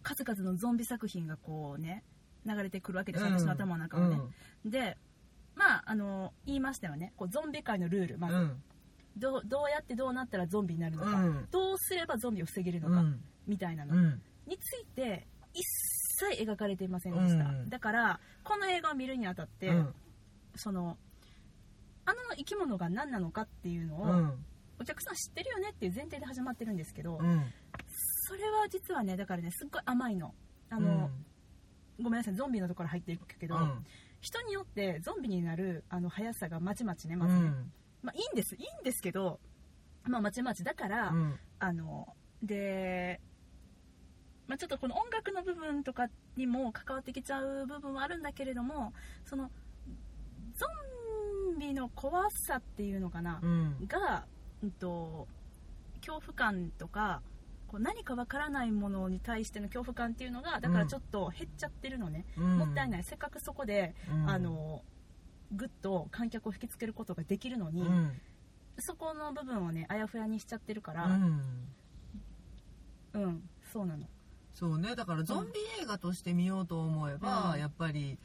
数々のゾンビ作品がこうね流れてくるわけです、私の頭の中をね、でまああの言いましたよねこうゾンビ界のルールまず、うん。どうどうやってどうなったらゾンビになるのか、うんどうすればゾンビを防げるのか、うん。みたいなのうん。について一切描かれていませんでした、うんだからこの映画を見るにあたって、うん。そのあの生き物が何なのかっていうのを、うん。お客さん知ってるよねっていう前提で始まってるんですけど、うん。それは実はねだからねすっごい甘いのあの、ごめんなさいゾンビのところ入っていくけど、うん。人によってゾンビになるあの速さがまちまちねうまずね、ん。まあいいんですいいんですけどまあまちまちだから、うん。あので、まあ、ちょっとこの音楽の部分とかにも関わってきちゃう部分はあるんだけれどもそのゾンビの怖さっていうのかな、うん。が、うん、と恐怖感とかこう何かわからないものに対しての恐怖感っていうのがだからちょっと減っちゃってるのね、もったいない。せっかくそこで、うん。あ、のぐっと観客を引きつけることができるのに、うん。そこの部分をねあやふやにしちゃってるから、うん。うん、そうなの。そうね。だからゾンビ映画として見ようと思えば、うんやっぱり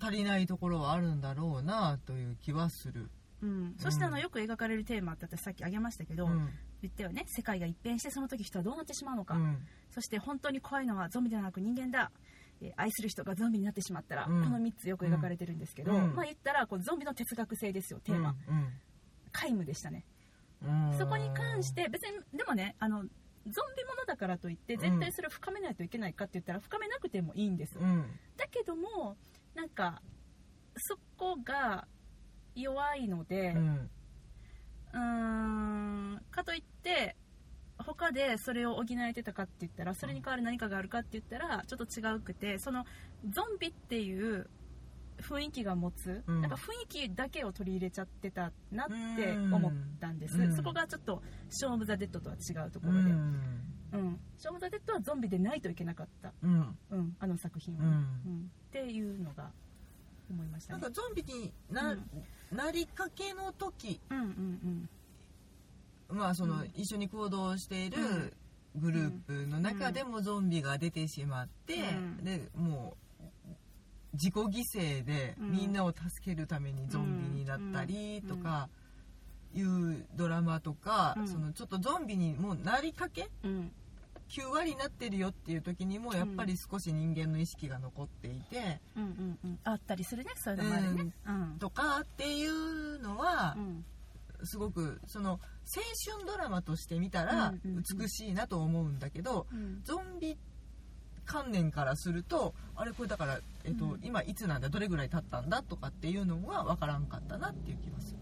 足りないところはあるんだろうなという気はする。うん、そしてあのうんよく描かれるテーマって私さっき挙げましたけど、うん。言ったよね世界が一変してその時人はどうなってしまうのか、うん。そして本当に怖いのはゾンビではなく人間だ、えー愛する人がゾンビになってしまったら、うんこの3つよく描かれてるんですけど、うんまあ言ったらこうゾンビの哲学性ですよテーマ、うん。皆無でしたねうん。そこに関して別にでもねあのゾンビものだからといって絶対それを深めないといけないかって言ったら深めなくてもいいんです、うん。だけどもなんかそこが弱いので、うん。うーんかといって他でそれを補えてたかって言ったらそれに代わる何かがあるかって言ったらちょっと違うくてそのゾンビっていう雰囲気が持つ、うん。なんか雰囲気だけを取り入れちゃってたなって思ったんです、うん。そこがちょっと「ショーン・オブ・ザ・デッド」とは違うとこうろで、うん。ん。ショーン・オブ・ザ・デッドはゾンビでないといけなかった、うん。うん、あの作品は、うん。うん。っていうのが思いましたね。なんかゾンビにな,、うん。なりかけの時うんうんまあその、うん。一緒に行動しているグループの中でもゾンビが出てしまって、うん。でもう自己犠牲でうん。みんなを助けるためにゾンビになったりとかいうドラマとか、うん。そのちょっとゾンビにもうなりかけうん。うん9割になってるよっていう時にもやっぱり少し人間の意識が残っていて、うんうんうん。あったりするねそういうのもあるね。うん。とかすごくその青春ドラマとして見たらうんうんうん。美しいなと思うんだけど、うん。ゾンビ関連からするとあれこれだから、えっとうん。今いつなんだどれぐらい経ったんだとかっていうのが分からんかったなっていう気がする。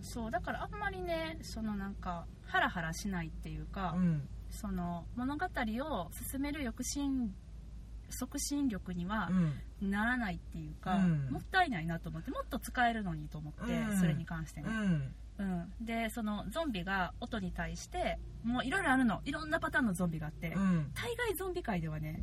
そうだからあんまりねそのなんかハラハラしないっていうか、うん。その物語を進める抑止促進力にはうん。ならないっていうか、うん。もったいないなと思ってもっと使えるのにと思って、うん。それに関してね、うん。うん、でそのゾンビが音に対してもういろいろあるの。いろんなパターンのゾンビがあって、うん。大概ゾンビ界ではね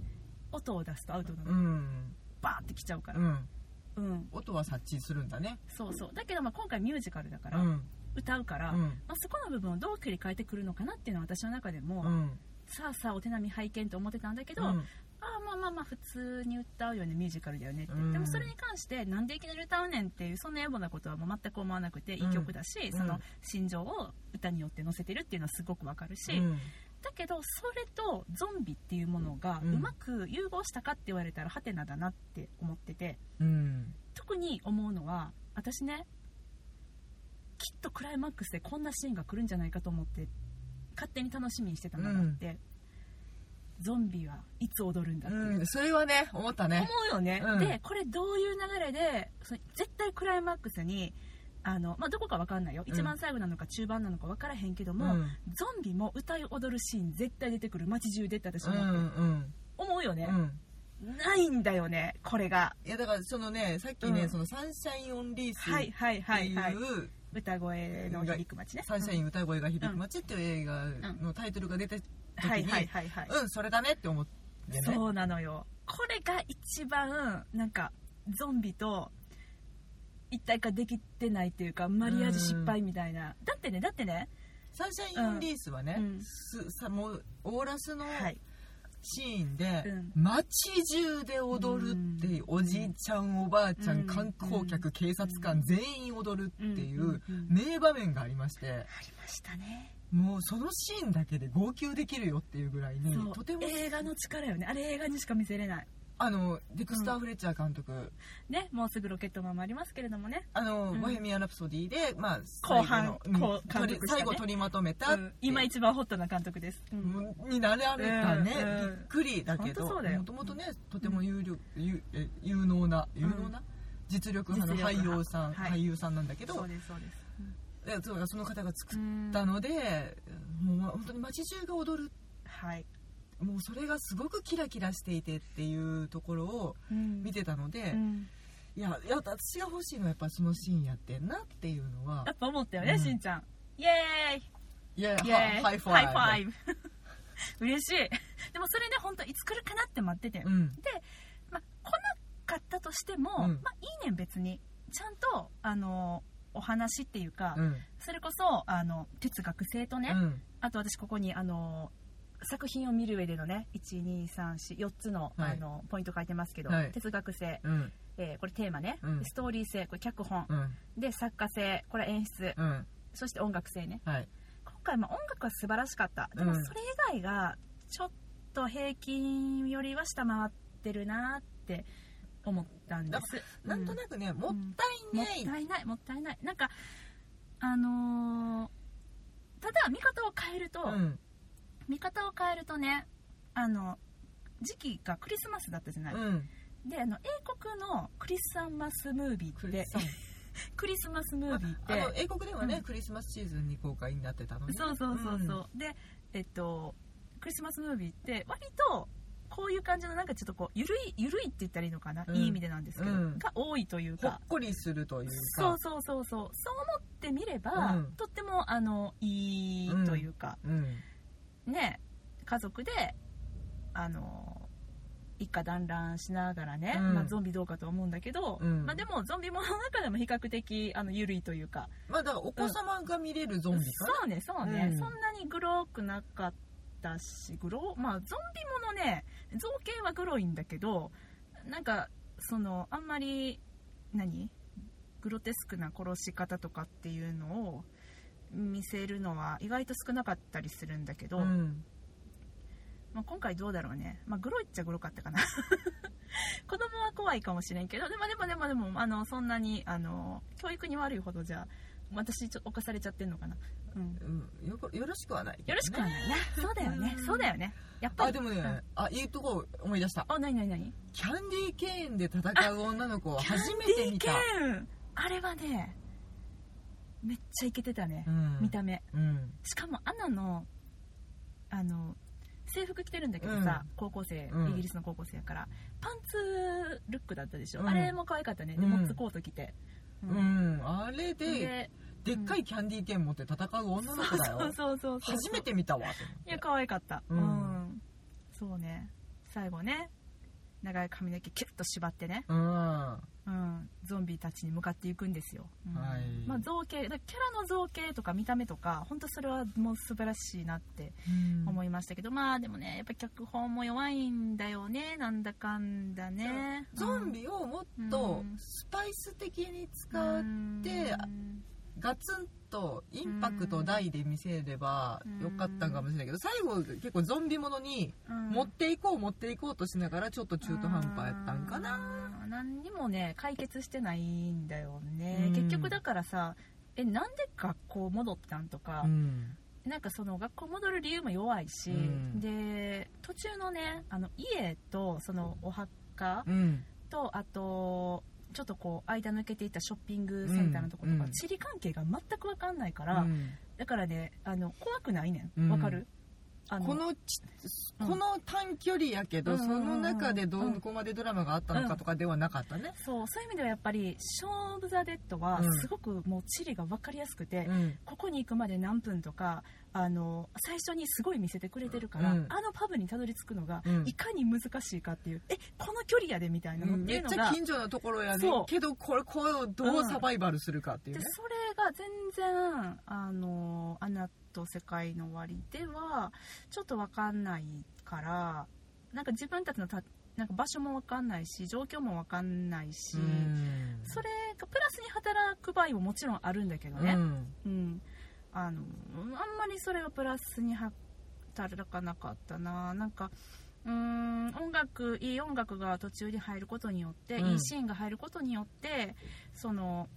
音を出すとアウトなの、うん。バーってきちゃうから、うん。うん。音は察知するんだね。そうそう。だけどまあ今回ミュージカルだから、うん。歌うから、うん。まあ、そこの部分をどう切り替えてくるのかなっていうのは私の中でも、うん。さあさあお手並み拝見と思ってたんだけど、うんああまあまあまあ普通に歌うよねミュージカルだよねって、うん。でもそれに関してなんでいきなり歌うねんっていうそんな野暮なことはもう全く思わなくていい曲だし、うん。その心情を歌によって乗せてるっていうのはすごくわかるし、うん。だけどそれとゾンビっていうものがうまく融合したかって言われたらハテナだなって思ってて。うん。特に思うのは私ねきっとクライマックスでこんなシーンが来るんじゃないかと思って勝手に楽しみにしてたのがあって、ゾンビはいつ踊るんだっていう、うん、それはね思ったね。思うよね、うん。でこれどういう流れで絶対クライマックスにあの、まあ、どこか分かんないよ。うん。一番最後なのか中盤なのか分からへんけども、うん。ゾンビも歌い踊るシーン絶対出てくる。街中でって私うん思って、うん思うよね。う、ん。ないんだよねこれが。いやだからそのねさっきね、うん。そのサンシャインオンリースはいはいってはいはい。いう歌声の響く街ね。サンシャイン歌声が響く街っていう映画のタイトルが出て時に、はいはいはいはい、うんそれだねって思ってね。そうなのよ。これが一番なんかゾンビと一体化できてないっていうかマリアージュ失敗みたいな、だってねだってね。サンシャインリースはね、うん。すさもうオーラスのはい。シーンで、うん。街中で踊るっていう、おじいちゃんおばあちゃん、うん。観光客、警察官、全員踊るっていう名場面がありまして。ありましたねもうそのシーンだけで号泣できるよっていうぐらいにとても映画の力よね。あれ映画にしか見せれない。あのデクスター・フレッチャー監督、ねもうすぐロケットマンもありますけれどもね、あの、うん。ボヘミアン・ラプソディで、まあ、後半う監督したね。取り最後取りまとめた、うん。今一番ホットな監督です、うん。になられたね、うん。うん。びっくりだけどもともとねとても有力、有え有能な有能な、実力派の俳優さん、はい。俳優さんなんだけどそうですそうです、えそうその方が作っうんたので、もう本当に街中が踊る。はい、もうそれがすごくキラキラしていてっていうところをうん。見てたので、うん。いやいや私が欲しいのはやっぱそのシーンやってんなっていうのはやっぱ思ったよね、うん。しんちゃん。イエーイ。イエーイ。ハイファイブ。ハイファイブ。嬉しい。でもそれで本当いつ来るかなって待ってて、うん。で、まあ、来なかったとしても、うん。まあ、いいねん別に。ちゃんとあのお話っていうか、うん。それこそあの哲学性とね、うん。あと私ここにあの作品を見る上でのね12344つの,、はい。あのポイント書いてますけど、はい。哲学性、うん。えーこれテーマね、うん。ストーリー性これ脚本、うん。で作家性これ演出、うん。そして音楽性ね。はい。今回まあ音楽は素晴らしかった。でもうんそれ以外がちょっと平均よりは下回ってるなって思ったんです。なんとく、なくね、もったいもっない、たいないもったいない。なんかあのーただ見方を変えると、うん。見方を変えるとねあの時期がクリスマスだったじゃない、うん。であの英国のクリスマスムービーって。クリスマス。ムービーって。あの英国ではね、うん。クリスマスシーズンに公開になってたのね。そうそうそうそう、でえっとクリスマスムービーって割とこういう感じのなんかちょっとこうゆるいゆるいって言ったらいいのかな、うん。いい意味でなんですけど、うん。が多いというほっかこりするというか。そうそうそうそう。そう思ってみれば、うん。とってもあのいいというか、うん。ね家族であの一家団らんしながらね、うん。まあ、ゾンビどうかと思うんだけど、うん。まあ、でもゾンビものの中でも比較的あの緩いというか。まあだからお子様が見れるゾンビかな、そうねそうね、うん。そんなにグロくなかったしグロまあゾンビものね造形はグロいんだけどなんかそのあんまり何グロテスクな殺し方とかっていうのを見せるのは意外と少なかったりするんだけど、うん。まあ、今回どうだろうね、まあ、グロいっちゃグロかったかな。子供は怖いかもしれんけどでもでもでもでもあのそんなにあの教育に悪いほどじゃ私ちょっと犯されちゃってんのかな、うん、うんよこよろしくはないよろしくはないな。そうだよね。うん。そうだよね。やっぱり。あでもね、うん。あいいとこ思い出した。あ何何何？キャンディーケーンで戦う女の子を初めて見た、キャンディーケーン。あれはねめっちゃイケてたね、うん、見た目。うん。しかもアナのあの制服着てるんだけどさ、うん。高校生、うん。イギリスの高校生やから。パンツルックだったでしょ、うん。あれも可愛かったね。でうん。モッツコート着て、ううんん、あれでででっかいキャンディーケーン持って戦う女の子だよ。そうそうそうそう初めて見たわいや可愛かった。ううん。ん、そうね。最後ね。長い髪の毛キュッと縛ってね、うん。うん、ゾンビたちに向かっていくんですよ、うん。はい。まあ、造形キャラの造形とか見た目とか本当それはもう素晴らしいなって思いましたけど、まあでもねやっぱ脚本も弱いんだよね。なんだかんだね。ゾンビをもっとスパイス的に使う、ってうんガツンとインパクト大で見せればよかったんかもしれないけど最後結構ゾンビものにうん。持っていこう持っていこうとしながらちょっと中途半端やったんかな。うん何にもね解決してないんだよね。うん。結局だからさえなんで学校戻ったんとか、うん。なんかその学校戻る理由も弱いし、うん。で途中のねあの家とそのお墓うん。とあとちょっとこう間抜けていったショッピングセンターのとことか、うん。地理関係が全く分かんないから、うん。だからねあの怖くないねうん。んわかる、あこのちこの短距離やけど、うんその中でどこまでドラマがあったのかとかではなかったね、そうそういう意味ではやっぱり「ショー・オブ・ザ・デッド」はうん。すごくもう地理が分かりやすくて、うん。ここに行くまで何分とかあの最初にすごい見せてくれてるから、うん。あのパブにたどり着くのが、うん。いかに難しいかっていうえこの距離やでみたいなのってめっいうのが、ちゃ近所のところやね。けどこれこれをどうサバイバルするかっていうね、でそれが全然あの「アナと世界の終わり」ではちょっと分かんないからなんか自分たちのたなんか場所も分かんないし状況も分かんないし、うん。それがプラスに働く場合ももちろんあるんだけどね、うん。うん、あのあんまりそれがプラスに働かなかったな。なんかうーん音楽いい音楽が途中に入ることによって、うん。いいシーンが入ることによってその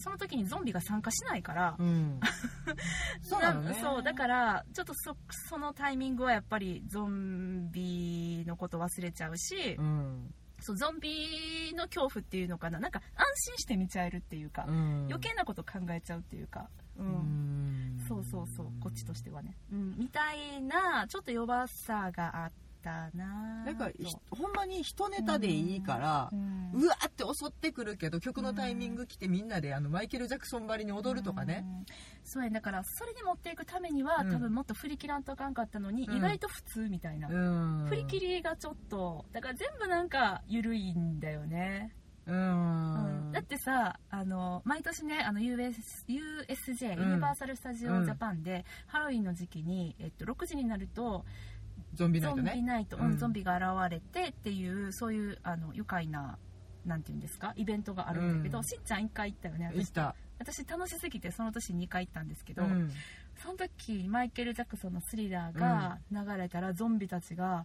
その時にゾンビが参加しないから、うん、そうなのね。そうだからちょっとそそのタイミングはやっぱりゾンビのこと忘れちゃうし、うん。そうゾンビの恐怖っていうのかな。なんか安心して見ちゃえるっていうか、うん。余計なこと考えちゃうっていうか、ううんん。そうそうそう。こっちとしてはね、うん、みたいなちょっと弱さがあったななんかとひほんまに一ネタでいいからう、ん。うわーって襲ってくるけど曲のタイミング来てみんなであのマイケル・ジャクソンばりに踊るとかね、うん。そうやだからそれに持っていくためには、うん。多分もっと振り切らんとあかんかったのに、うん意外と普通みたいな、うん、振り切りがちょっとだから全部なんか緩いんだよね、ううん。んだってさあの毎年ねあの US USJ、うんユニバーサル・スタジオ・ジャパンで、ハロウィンの時期に、えっと、6時になるとゾンビナイゾンビトねナイト、うん。ゾンビが現れてっていうそういうあの愉快ななんていうんですかイベントがあるんだけど、うん。しんちゃん1回行ったよね。私私楽しすぎてその年2回行ったんですけど、うん。その時マイケル・ジャクソンのスリラーが流れたら、ゾンビたちが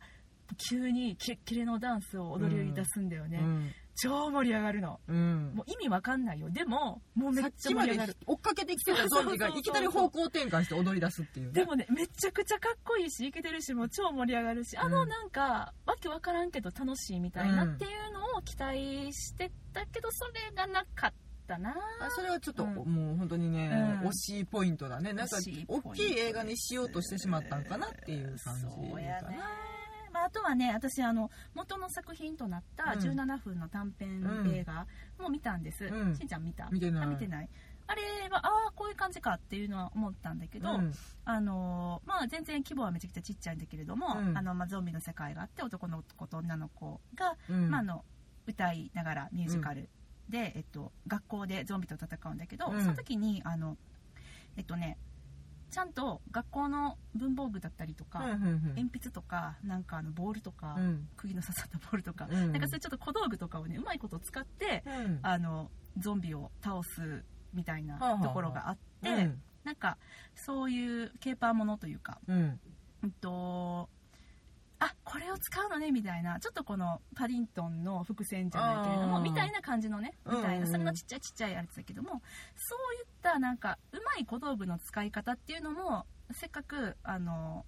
急にキレッキレのダンスを踊り出すんだよね、うん。超盛り上がるの。うん。もう意味わかんないよ。でももうめっちゃ盛り上がる。追っかけてきてたゾンビがいきなり方向転換して踊り出すっていう。ねでもねめちゃくちゃかっこいいしイケてるしもう超盛り上がるしあのうんなんか、わけわからんけど楽しいみたいなっていうのを期待してたけどそれがなかったな。あそれはちょっと、うん。もう本当にね、うん。惜しいポイントだね。なんか大きい映画にしようとしてしまったんかなっていう感じかなまあとはね私あの元の作品となったうん。17分の短編映画も見たんです、うん。しんちゃん見た？見てない。あ見てない。あれはああこういう感じかっていうのは思ったんだけど、うん。あのまあ、全然規模はめちゃくちゃちっちゃいんだけれども、うん。あのまあ、ゾンビの世界があって男の子と女の子が、うん。まあ、あの歌いながらミュージカルで、えっと、学校でゾンビと戦うんだけど、うん。その時にあの、えっとね、ちゃんと学校の文房具だったりとか、うんうん鉛筆とかなんかあのボールとか、うん。釘の刺さったボールとか、うん。なんかそういうちょっと小道具とかをねうまいこと使ってうん。あのゾンビを倒すみたいなところがあって、うん。なんかそういうケーパーものというか、うん。うんとあこれを使うのねみたいな。ちょっとこのパディントンの伏線じゃないけれどもみたいな感じのねみたいな。それのちっちゃいちっちゃいやつだけどもそういったなんかうまい小道具の使い方っていうのもせっかくあの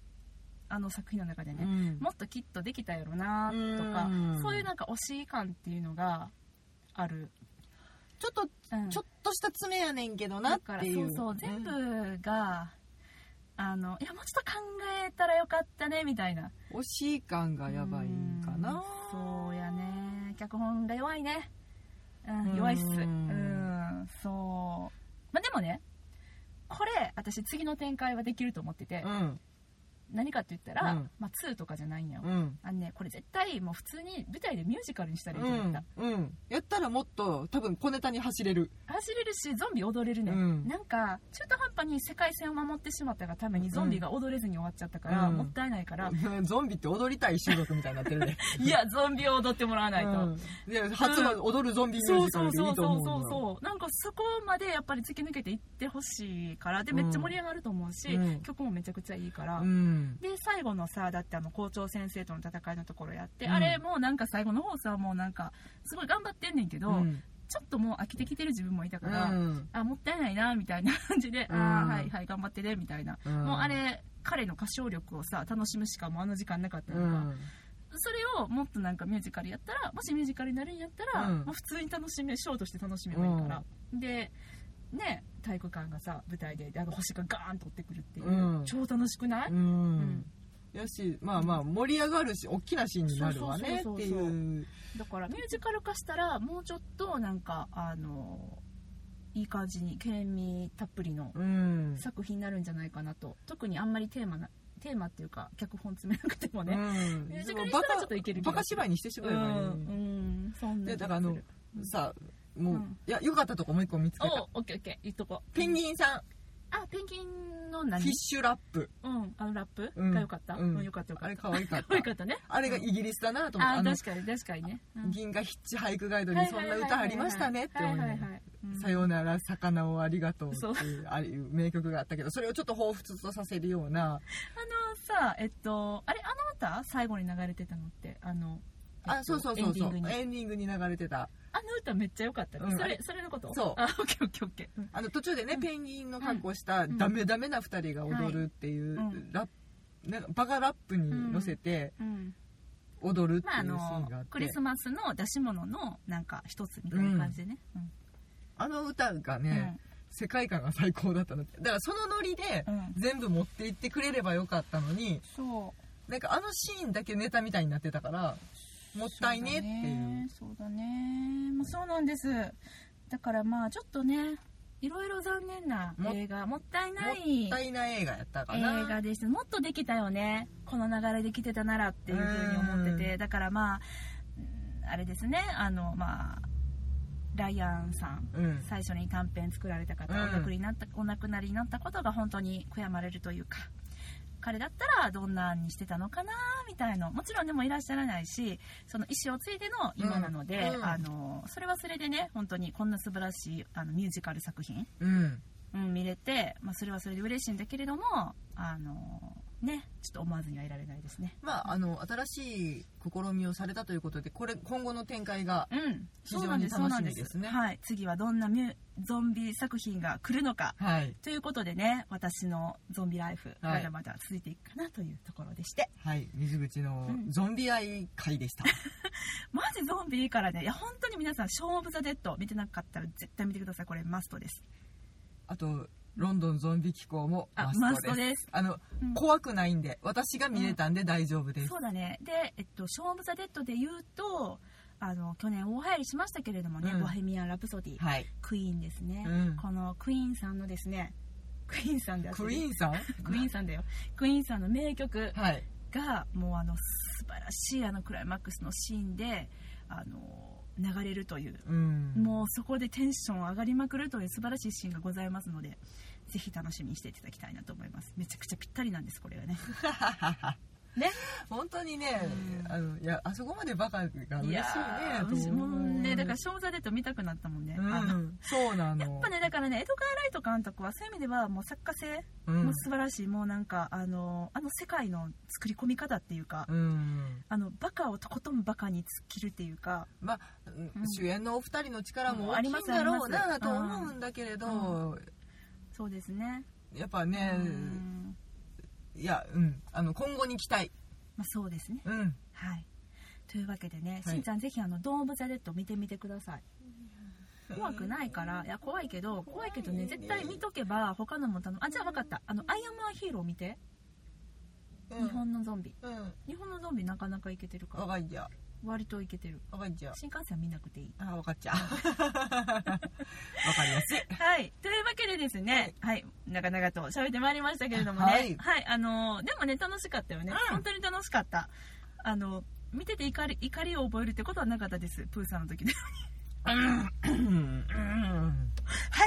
あの作品の中でね、うん。もっときっとできたやろなとかうん。そういうなんか推し感っていうのがある、ちょっとうん。ちょっとした爪やねんけどなっだからていうそうそう全部が、あのいやもうちょっと考えたらよかったねみたいな。惜しい感がやばいんかな。うんそうやね。脚本が弱いね。うんうん。弱いっす。うんそう。まあでもねこれ私次の展開はできると思ってて、うん何かって言ったら、うん。まあ、2とかじゃないんやよ、うん。あのねこれ絶対もう普通に舞台でミュージカルにしたらいいとうん思った、うん。やったらもっと多分小ネタに走れる。走れるしゾンビ踊れるね、うん。なんか中途半端に世界線を守ってしまったがためにゾンビが踊れずに終わっちゃったから、うん。もったいないから、ゾンビって踊りたい収録みたいになってるね いやゾンビを踊ってもらわないと、うん。で初の踊るゾンビミューそうジカルでいそうそうそう思うのそうそう。なんかそこまでやっぱり突き抜けていってほしいからでめっちゃ盛り上がると思うし、うん。曲もめちゃくちゃいいから、うんで最後のさだってあの校長先生との戦いのところやって、うん。あれもうなんか最後の方さもうなんかすごい頑張ってんねんけど、うん。ちょっともう飽きてきてる自分もいたから、うん。あもったいないなみたいな感じで、うん。ああはいはい頑張ってねみたいな、うん。もうあれ彼の歌唱力をさ楽しむしかもうあの時間なかったのか、うん。それをもっとなんかミュージカルやったらもしミュージカルになるんやったら、うん。もう普通に楽しめショーとして楽しめばいいから、でね体育館がさ舞台でであの星がガーンと追ってくるっていう、うん。超楽しくない、うん。やしまあまあ盛り上がるし大きなシーンになるわねっていう。だからミュージカル化したらもうちょっとなんかあのいい感じにケレン味たっぷりのうん。作品になるんじゃないかなと。特にあんまりテーマなテーマっていうか脚本詰めなくてもね、うん。ミュージカルにしたらちょっといけるバカ芝居にしてしまえばいい、うん、うん、そんなだからあのさもう、うん。いやよかったとこもう一個見つけた。おオッケーオッケー。言っとこう。ペンギンさん。あペンギンの何？フィッシュラップ。うん。あのラップ？うん。がよかった、うん。うんよかったよかった。あれ可愛かった。可愛かったね。あれがイギリスだなと思って。ああの確かに確かにね、うん。銀河ヒッチハイクガイドにそんな歌ありましたねって思いさようなら魚をありがとうっていうああいう名曲があったけどそれをちょっと彷彿とさせるような。あのさえっとあれあの歌？最後に流れてたのってあのえっとあそうそうそうそう。エンディングに。流れてた。あの歌めっちゃ良かった。ね、それうん。あれそれのこと？そう。あオッケーオッケーオッケー、うん。あの途中でね、うん。ペンギンの格好したうん。ダメダメな2人が踊るっていう、うん。ラップなんかバカラップに乗せてうん。踊るってまああいうシーンがあのって、クリスマスの出し物のなんか一つみたいな感じでね、うん。あの歌がね、世界観が最高だったの。だからそのノリでうん。うん全部持っていってくれればよかったのにそう。なんかあのシーンだけネタみたいになってたからもったいね。っていうそうだね。まあそうなんです。だからまあちょっとねいろいろ残念なも映画。もったいもないったいない映画やったかな。映画でしたもっとできたよね。この流れで来てたならっていうふうに思ってて。だからまあうんあれですね。あのまあライアンさん。うん。最初に短編作られた方、うん。お亡くなりになったことが本当に悔やまれるというか彼だったらどんなにしてたのかなみたいのもちろんでもいらっしゃらないしその意思を継いでの今なので、うんうん。あのそれはそれでね本当にこんな素晴らしいあのミュージカル作品、うん。うん、見れて、まあ、それはそれで嬉しいんだけれどもあのねちょっと思わずにはいられないですね。まああの新しい試みをされたということでこれ今後の展開がうん。非常に楽しみですね。はい、次はどんなミュゾンビ作品が来るのか。はい。ということでね私のゾンビライフはい。まだまだ続いていくかなというところでして、はい。水口のうん。ゾンビ愛会でした、マジゾンビいいからね。いや本当に皆さん「ショー・オブ・ザ・デッド」見てなかったら絶対見てください。これマストです。あとロンドンゾンビ機構もあママストです。あのうん。怖くないんで私が見れたんで大丈夫です、そうだね。で、えっと、ショーン・オブ・ザ・デッドで言うとあの去年大流行りしましたけれどもね「うん。ボヘミアン・ラプソディ」はい。クイーンですね、うん。このクイーンさんのですねクイーンさんであって。クイーンさん？クイーンさんだよ。クイーンさんの名曲はい。がもうあの素晴らしいあのクライマックスのシーンであの流れるという、うん。もうそこでテンション上がりまくるという素晴らしいシーンがございますのでぜひ楽しみにしていただきたいなと思います。めちゃくちゃぴったりなんですこれがね。ね。本当にね、うん。あのいやあそこまでバカが嬉しいねいやーと思う。もうねだからショーン・ザ・デッド見たくなったもんね、うんあのそうなの。やっぱねだからねエドガー・ライト監督はそういう意味ではもう作家性うん。も素晴らしい、もうなんかあのあの世界の作り込み方っていうか、うん。あのバカをとことんバカに突っ切るっていうか。まあ、うん主演のお二人の力もうん大きいんだろうなと思うんだけれど、そうですね、やっぱね、うん。いや、うん、あの今後に期待、まあ、そうですね。うん、はい。というわけでね、はい。しんちゃんぜひあの「ドーン・オブ・ザ・デッド」見てみてください。怖くないからいや怖いけど怖いけどね絶対見とけば他のも頼む。あじゃあ分かった。あの「アイアム・ア・ヒーロー」見て、うん、日本のゾンビ。うん、日本のゾンビなかなかいけてるから。わかっちゃ割といけてるう、わかっちゃう、新感染は見なくていいあ、わかっちゃう、わかりやすい。はい。というわけでですね、はい。長々と喋ってまいりましたけれどもね。ははいい。あのーでもね、楽しかったよね。うん本当に楽しかった。あの、見てて怒り、怒りを覚えるってことはなかったです。プーさんの時で。うん、は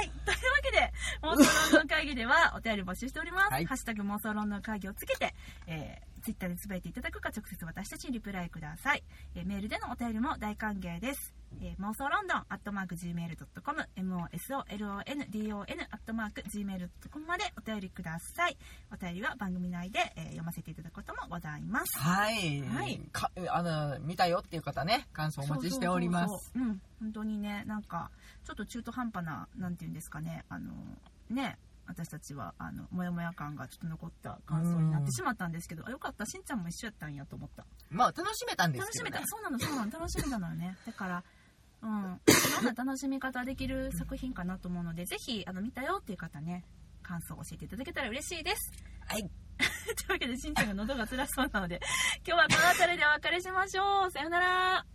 い。というわけで、妄想論の会議ではお便り募集しております。はいハッシュタグ妄想論の会議をつけて、えー、ツイッターでつぶやいていただくか、直接私たちにリプライください。えーメールでのお便りも大歓迎です。えー、妄想ロンドン、アットマーク Gmail.com、MOSOLONDON、アットマーク Gmail.com までお便りください。お便りは番組内で、えー読ませていただくこともございます。はい、はい。かあの見たよっていう方ね、感想お待ちしております。そうん。本当にねなんかちょっと中途半端ななんていうんですかねあのね私たちはあのモヤモヤ感がちょっと残った感想になってしまったんですけど、あよかった。しんちゃんも一緒やったんやと思った。まあ楽しめたんです楽しけど、ね、めた。そうなのそうなの。楽しめたのよね。だからうん。いろんな楽しみ方できる作品かなと思うのでぜひあの見たよっていう方ね感想を教えていただけたら嬉しいです。はい、というわけでしんちゃんが喉が辛そうなので今日はこの辺りでお別れしましょう。さようなら